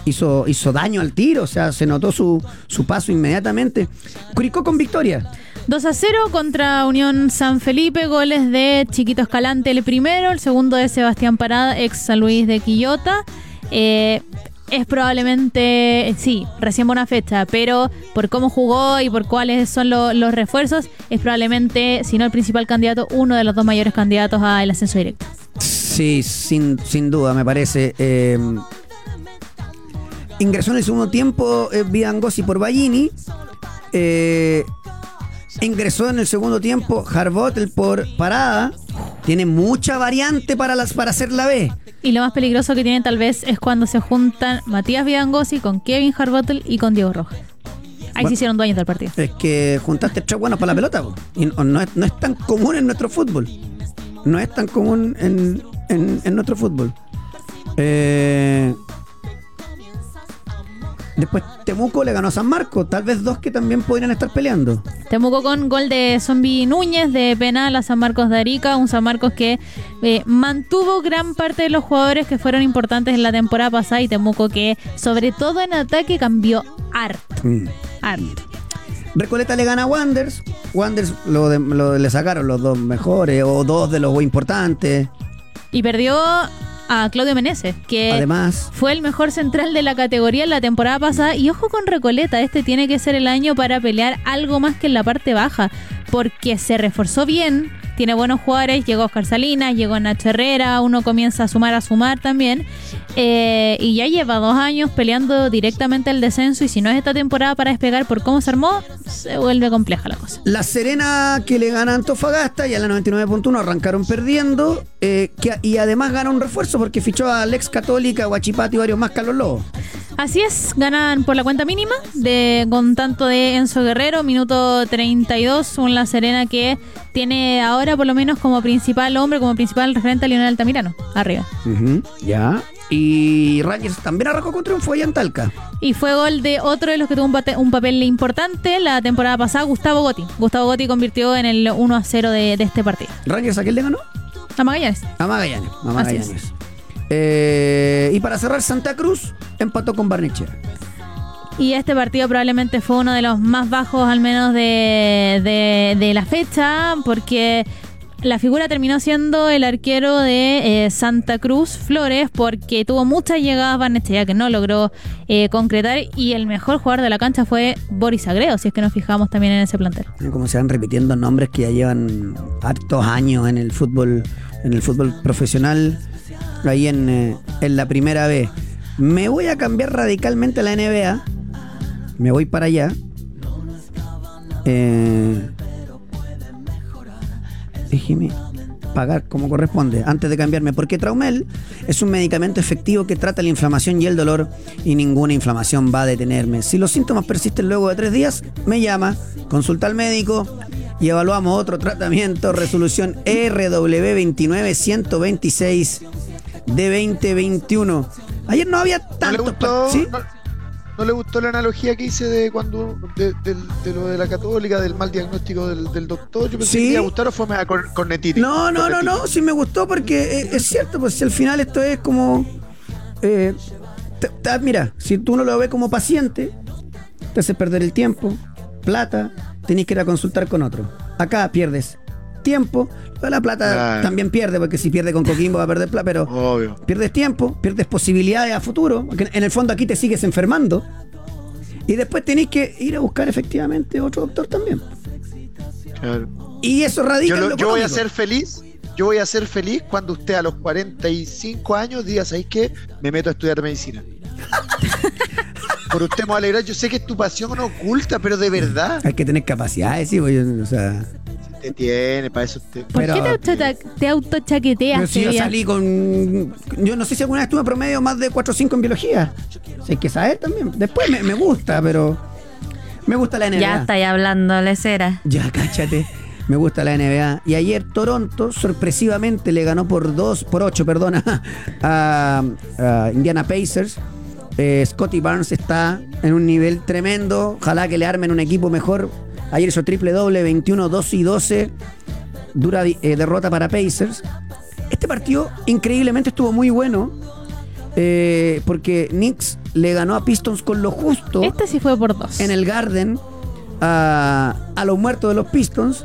Hizo, hizo daño al tiro, o sea, se notó su, su paso inmediatamente. Curicó con victoria. 2 a 0 contra Unión San Felipe, goles de Chiquito Escalante el primero, el segundo de Sebastián Parada, ex San Luis de Quillota. Eh, es probablemente, eh, sí, recién buena fecha, pero por cómo jugó y por cuáles son lo- los refuerzos, es probablemente, si no el principal candidato, uno de los dos mayores candidatos al ascenso directo. Sí, sin, sin duda, me parece. Eh, ingresó en el segundo tiempo eh, Vidangosi por Ballini. Eh, ingresó en el segundo tiempo Harbotel por Parada. Tiene mucha variante para, las, para hacer la B. Y lo más peligroso que tienen tal vez es cuando se juntan Matías Vidangosi con Kevin Harbottle y con Diego Rojas. Ahí Bueno. se hicieron dueños del partido. Es que juntaste tres buenos para la pelota. Y no, no es, no es tan común en nuestro fútbol. No es tan común en, en- en nuestro fútbol. Eh, después Temuco le ganó a San Marcos. Tal vez dos que también podrían estar peleando. Temuco con gol de Zombie Núñez de penal a San Marcos de Arica, un San Marcos que eh, mantuvo gran parte de los jugadores que fueron importantes en la temporada pasada y Temuco que sobre todo en ataque cambió harto, Mm. harto. Recoleta le gana a Wanders. Wanders lo, de- lo- le sacaron los dos mejores o dos de los importantes. Y perdió a Claudio Meneses, que Además, fue el mejor central de la categoría en la temporada pasada. Y ojo con Recoleta, este tiene que ser el año para pelear algo más que en la parte baja, porque se reforzó bien, tiene buenos jugadores, llegó Oscar Salinas, llegó Nacho Herrera, uno comienza a sumar, a sumar también. eh, y ya lleva dos años peleando directamente el descenso y si no es esta temporada para despegar por cómo se armó, se vuelve compleja la cosa. La Serena que le gana a Antofagasta y a la 99.1 arrancaron perdiendo eh, que- y además gana un refuerzo porque fichó a Lex Católica, Guachipati y varios más Carlos Lobos. Así es, ganan por la cuenta mínima de con tanto de Enzo Guerrero, minuto 32, un La Serena que tiene ahora por lo menos como principal hombre, como principal referente a Lionel Altamirano, arriba. Ya. Y Rangers también arrancó con triunfo allá en Talca. Y fue gol de otro de los que tuvo un, papel importante la temporada pasada, Gustavo Gotti. Gustavo Gotti convirtió en el 1 a 0 de, de este partido. ¿Rangers a quién le ganó? A Magallanes. A Magallanes. A Magallanes. Eh, y para cerrar, Santa Cruz empató con Barnechea. Y este partido probablemente fue uno de los más bajos, al menos de, de- la fecha, porque la figura terminó siendo el arquero de eh, Santa Cruz Flores, porque tuvo muchas llegadas Barnechea que no logró eh, concretar, y el mejor jugador de la cancha fue Boris Agreo, si es que nos fijamos también en ese plantel. Como se van repitiendo nombres que ya llevan hartos años en el fútbol, en el fútbol profesional, ahí en, eh, en la primera B. Me voy a cambiar radicalmente la NBA. Me voy para allá. Eh, déjeme pagar como corresponde antes de cambiarme, porque Traumel es un medicamento efectivo que trata la inflamación y el dolor y ninguna inflamación va a detenerme. Si los síntomas persisten luego de tres días, me llama, consulta al médico y evaluamos otro tratamiento, resolución RW29126 de 2021. Ayer no había ¿No le tanto... ¿sí? No, le gustó la analogía que hice de cuando de, lo de la católica, del mal diagnóstico del, del doctor? Yo pensé Sí. que iba a gustar o fue más con, con Netiti. No, no, no, no, sí me gustó porque eh, es cierto, pues si al final esto es como... eh, te- te- mira, si tú no lo ves como paciente, te hace perder el tiempo, plata, tenés que ir a consultar con otro. Acá pierdes tiempo, la plata Claro. también pierde, porque si pierde con Coquimbo va a perder plata, pero Obvio. pierdes tiempo, pierdes posibilidades a futuro, porque en el fondo aquí te sigues enfermando. Y después tenés que ir a buscar efectivamente otro doctor también. claro. Y eso radica Yo, en lo- lo yo voy a ser feliz. Yo voy a ser feliz cuando usted a los 45 años diga, ¿sabéis qué? Me meto a estudiar medicina. <laughs> Por usted me va a alegrar. Yo sé que es tu pasión oculta, pero de verdad. Hay que tener capacidades, sí, pues, o sea. Te tiene, para eso usted. ¿Por Pero- qué te, auto- te autochaqueteas? Pero si yo salí con. Yo no sé si alguna vez tuve promedio más de 4 o 5 en biología. Hay que saber también. Después me, me gusta, pero. Me gusta la NBA. Ya estáis hablando, lecera. Ya, cáchate. Me gusta la NBA. Y ayer Toronto sorpresivamente le ganó por 2, por 8, perdona, <laughs> a, a Indiana Pacers. Eh, Scotty Barnes está en un nivel tremendo. Ojalá que le armen un equipo mejor. Ayer hizo triple doble, 21, 12 y 12. Dura eh, derrota para Pacers. Este partido increíblemente estuvo muy bueno. eh, porque Knicks le ganó a Pistons con lo justo Este sí fue por dos. en el Garden a, a los muertos de los Pistons.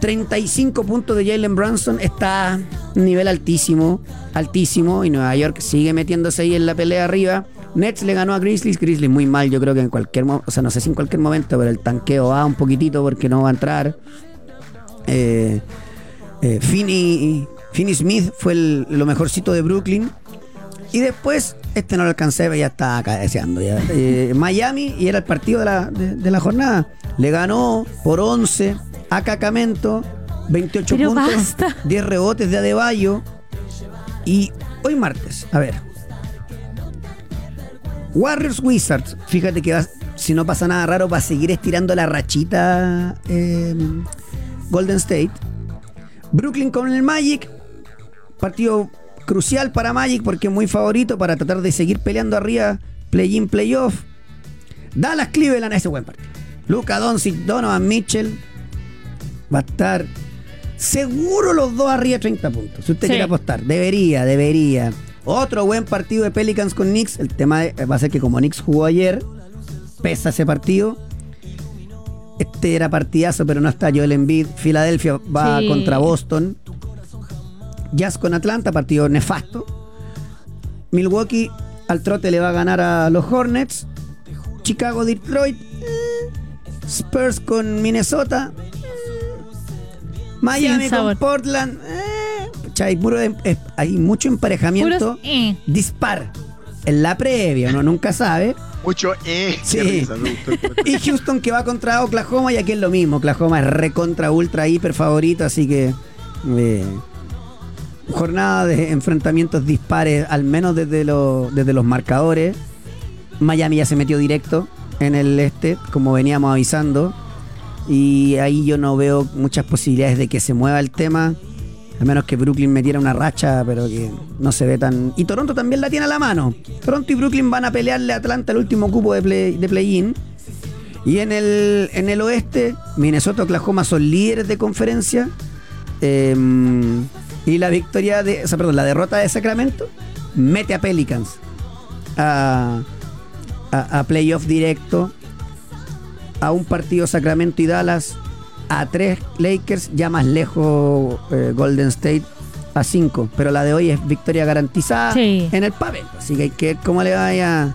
35 puntos de Jalen Brunson está nivel altísimo, altísimo. Y Nueva York sigue metiéndose ahí en la pelea arriba. Nets le ganó a Grizzlies, Grizzlies muy mal, yo creo que en cualquier momento, o sea, no sé si en cualquier momento, pero el tanqueo va un poquitito porque no va a entrar. Eh, eh, Finney, Finney Smith fue el- lo mejorcito de Brooklyn. Y después, este no lo alcancé, pero ya estaba cabeceando. Ya. Eh, Miami, y era el partido de la, de, de la jornada. Le ganó por 11 a Cacamento, 28 Pero puntos, basta. 10 rebotes de Adebayo. Y hoy martes, a ver. Warriors Wizards, fíjate que va- si no pasa nada raro, va a seguir estirando la rachita eh, Golden State. Brooklyn con el Magic, partido crucial para Magic porque es muy favorito para tratar de seguir peleando arriba, play-in, playoff. Dallas Cleveland, ese buen partido. Luca Doncic, Donovan Mitchell, va a estar seguro los dos arriba de 30 puntos. Si usted Sí. quiere apostar, debería, debería. Otro buen partido de Pelicans con Knicks. El tema de- va a ser que como Knicks jugó ayer, pesa ese partido. Este era partidazo, pero no está Joel Embiid. Filadelfia va Sí. contra Boston. Jazz con Atlanta, partido nefasto. Milwaukee al trote le va a ganar a los Hornets. Chicago, Detroit. Spurs con Minnesota. Miami con. Portland. Puro em- hay mucho emparejamiento Puros, eh. dispar. En la previa, uno nunca sabe. Mucho eh. Sí. <laughs> Y Houston que va contra Oklahoma y aquí es lo mismo. Oklahoma es recontra ultra hiper favorito, así que eh, jornada de enfrentamientos dispares, al menos desde, lo- desde los marcadores. Miami ya se metió directo en el este, como veníamos avisando. Y ahí yo no veo muchas posibilidades de que se mueva el tema. A menos que Brooklyn metiera una racha, pero que no se ve tan. Y Toronto también la tiene a la mano. Toronto y Brooklyn van a pelearle a Atlanta el último cupo de play- de play-in. y en el, en el oeste, Minnesota y Oklahoma son líderes de conferencia. Eh, y la victoria de. O sea, perdón, la derrota de Sacramento mete a Pelicans a, a playoff directo. A un partido Sacramento y Dallas. A tres Lakers, ya más lejos eh, Golden State a cinco. Pero la de hoy es victoria garantizada Sí. en el papel. Así que hay que ver cómo le vaya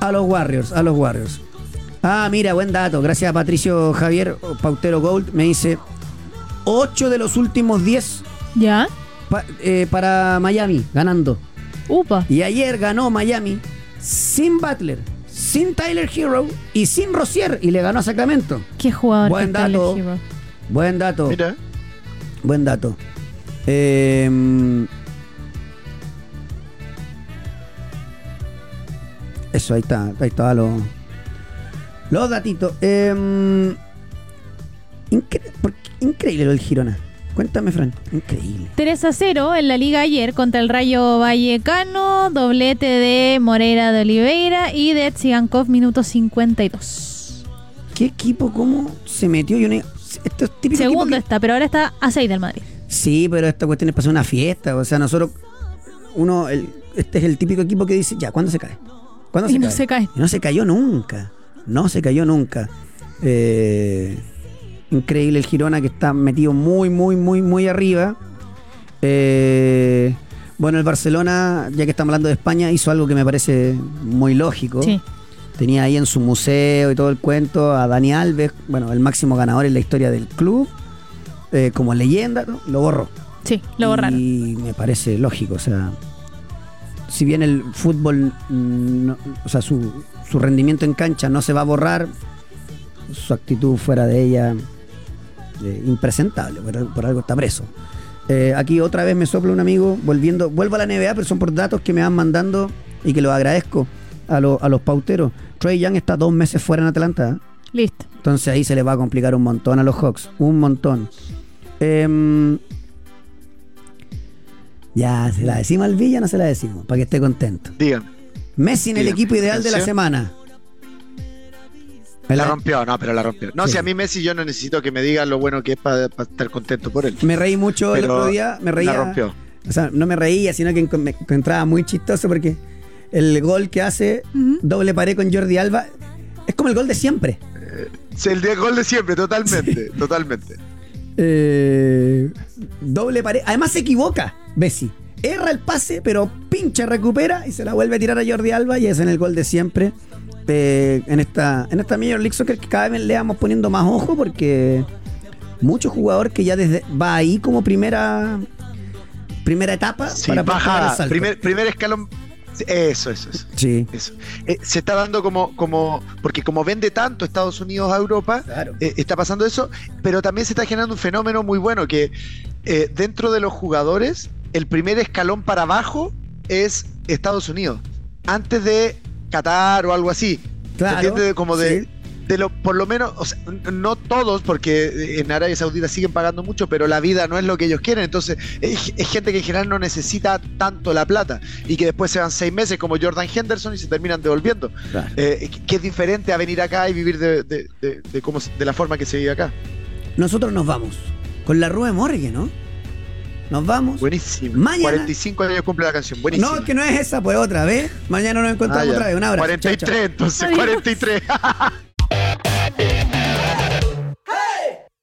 a los Warriors. A los Warriors. Ah, mira, buen dato. Gracias a Patricio Javier Pautero Gold. Me dice 8 de los últimos 10 ¿Ya? pa- eh, para Miami, ganando. Upa. Y ayer ganó Miami sin Butler, sin Tyler Hero y sin Rosier. Y le ganó a Sacramento. Qué jugador Buen dato. Buen dato. Mira, Buen dato. Eh, eso, ahí está. Ahí está los, los datitos. Eh, incre- qué- increíble lo del Girona. Cuéntame, Fran. Increíble. 3 a 0 en la liga ayer contra el Rayo Vallecano, doblete de Moreira de Oliveira y de Tsigankov, minuto 52. ¿Qué equipo, cómo se metió? Yo no- esto es típico Segundo que- está, pero ahora está a 6 del Madrid. Sí, pero esta cuestión es para hacer una fiesta. O sea, nosotros, uno, el- este es el típico equipo que dice, ya, ¿cuándo se cae? ¿Cuándo Y no se cae. Y no se cayó nunca. No se cayó nunca. Eh, increíble el Girona que está metido muy, muy, muy, muy arriba. Eh, bueno, el Barcelona, ya que estamos hablando de España, hizo algo que me parece muy lógico. Sí. Tenía ahí en su museo y todo el cuento a Dani Alves, bueno, el máximo ganador en la historia del club, eh, como leyenda, ¿no? lo borró. Sí, lo borraron. Y me parece lógico, o sea, si bien el fútbol, no- o sea, su, su rendimiento en cancha no se va a borrar, su actitud fuera de ella, eh, impresentable, por, por algo está preso. Eh, aquí otra vez me sopla un amigo, volviendo, vuelvo a la NBA, pero son por datos que me van mandando y que los agradezco. a, lo- a los pauteros. Trey Young está dos meses fuera en Atlanta. ¿eh? Listo. Entonces ahí se les va a complicar un montón a los Hawks. Un montón. Em, ya, ¿se la decimos al Villa o no se la decimos? Para que esté contento. Díganme. Messi en el Dígame. equipo ideal de la semana. Me La la- rompió, no, pero la rompió. No, Sí. si a mí Messi yo no necesito que me digan lo bueno que es para estar contento por él. Me reí mucho el otro día. Me reía. La rompió. O sea, no me reía, sino que me encontraba muy chistoso porque el gol que hace doble pared con Jordi Alba es como el gol de siempre. Sí, El de gol de siempre, totalmente, totalmente. Eh, doble pared. Además se equivoca, Messi. Erra el pase, pero pincha, recupera y se la vuelve a tirar a Jordi Alba y es en el gol de siempre. En esta en esta Major League Soccer que cada vez le vamos poniendo más ojo porque muchos jugadores que ya desde va ahí como primera primera etapa Sí, para el salto. Primer, primer escalón. Eso, eso, eso. Sí. eso. Eh, se está dando como, como, porque como vende tanto Estados Unidos a Europa, Claro. eh, está pasando eso, pero también se está generando un fenómeno muy bueno que eh, dentro de los jugadores, el primer escalón para abajo es Estados Unidos, antes de Qatar o algo así. ¿Se Claro, entiende? Como de, sí. de lo, por lo menos, o sea, no todos, porque en Arabia Saudita siguen pagando mucho, pero la vida no es lo que ellos quieren. Entonces, es, es gente que en general no necesita tanto la plata y que después se van seis meses como Jordan Henderson y se terminan devolviendo. Claro. Eh, que es diferente a venir acá y vivir de, de- de- de cómo, se- de la forma que se vive acá. Nosotros nos vamos con la Rue Morgue, ¿no? Nos vamos. Buenísimo. Mañana- 45 años cumple la canción. Buenísimo. No, que no es esa, pues otra vez. Mañana nos encontramos Ah, otra vez. Un abrazo. Chao, chao. 43, entonces, Adiós. 43. <laughs>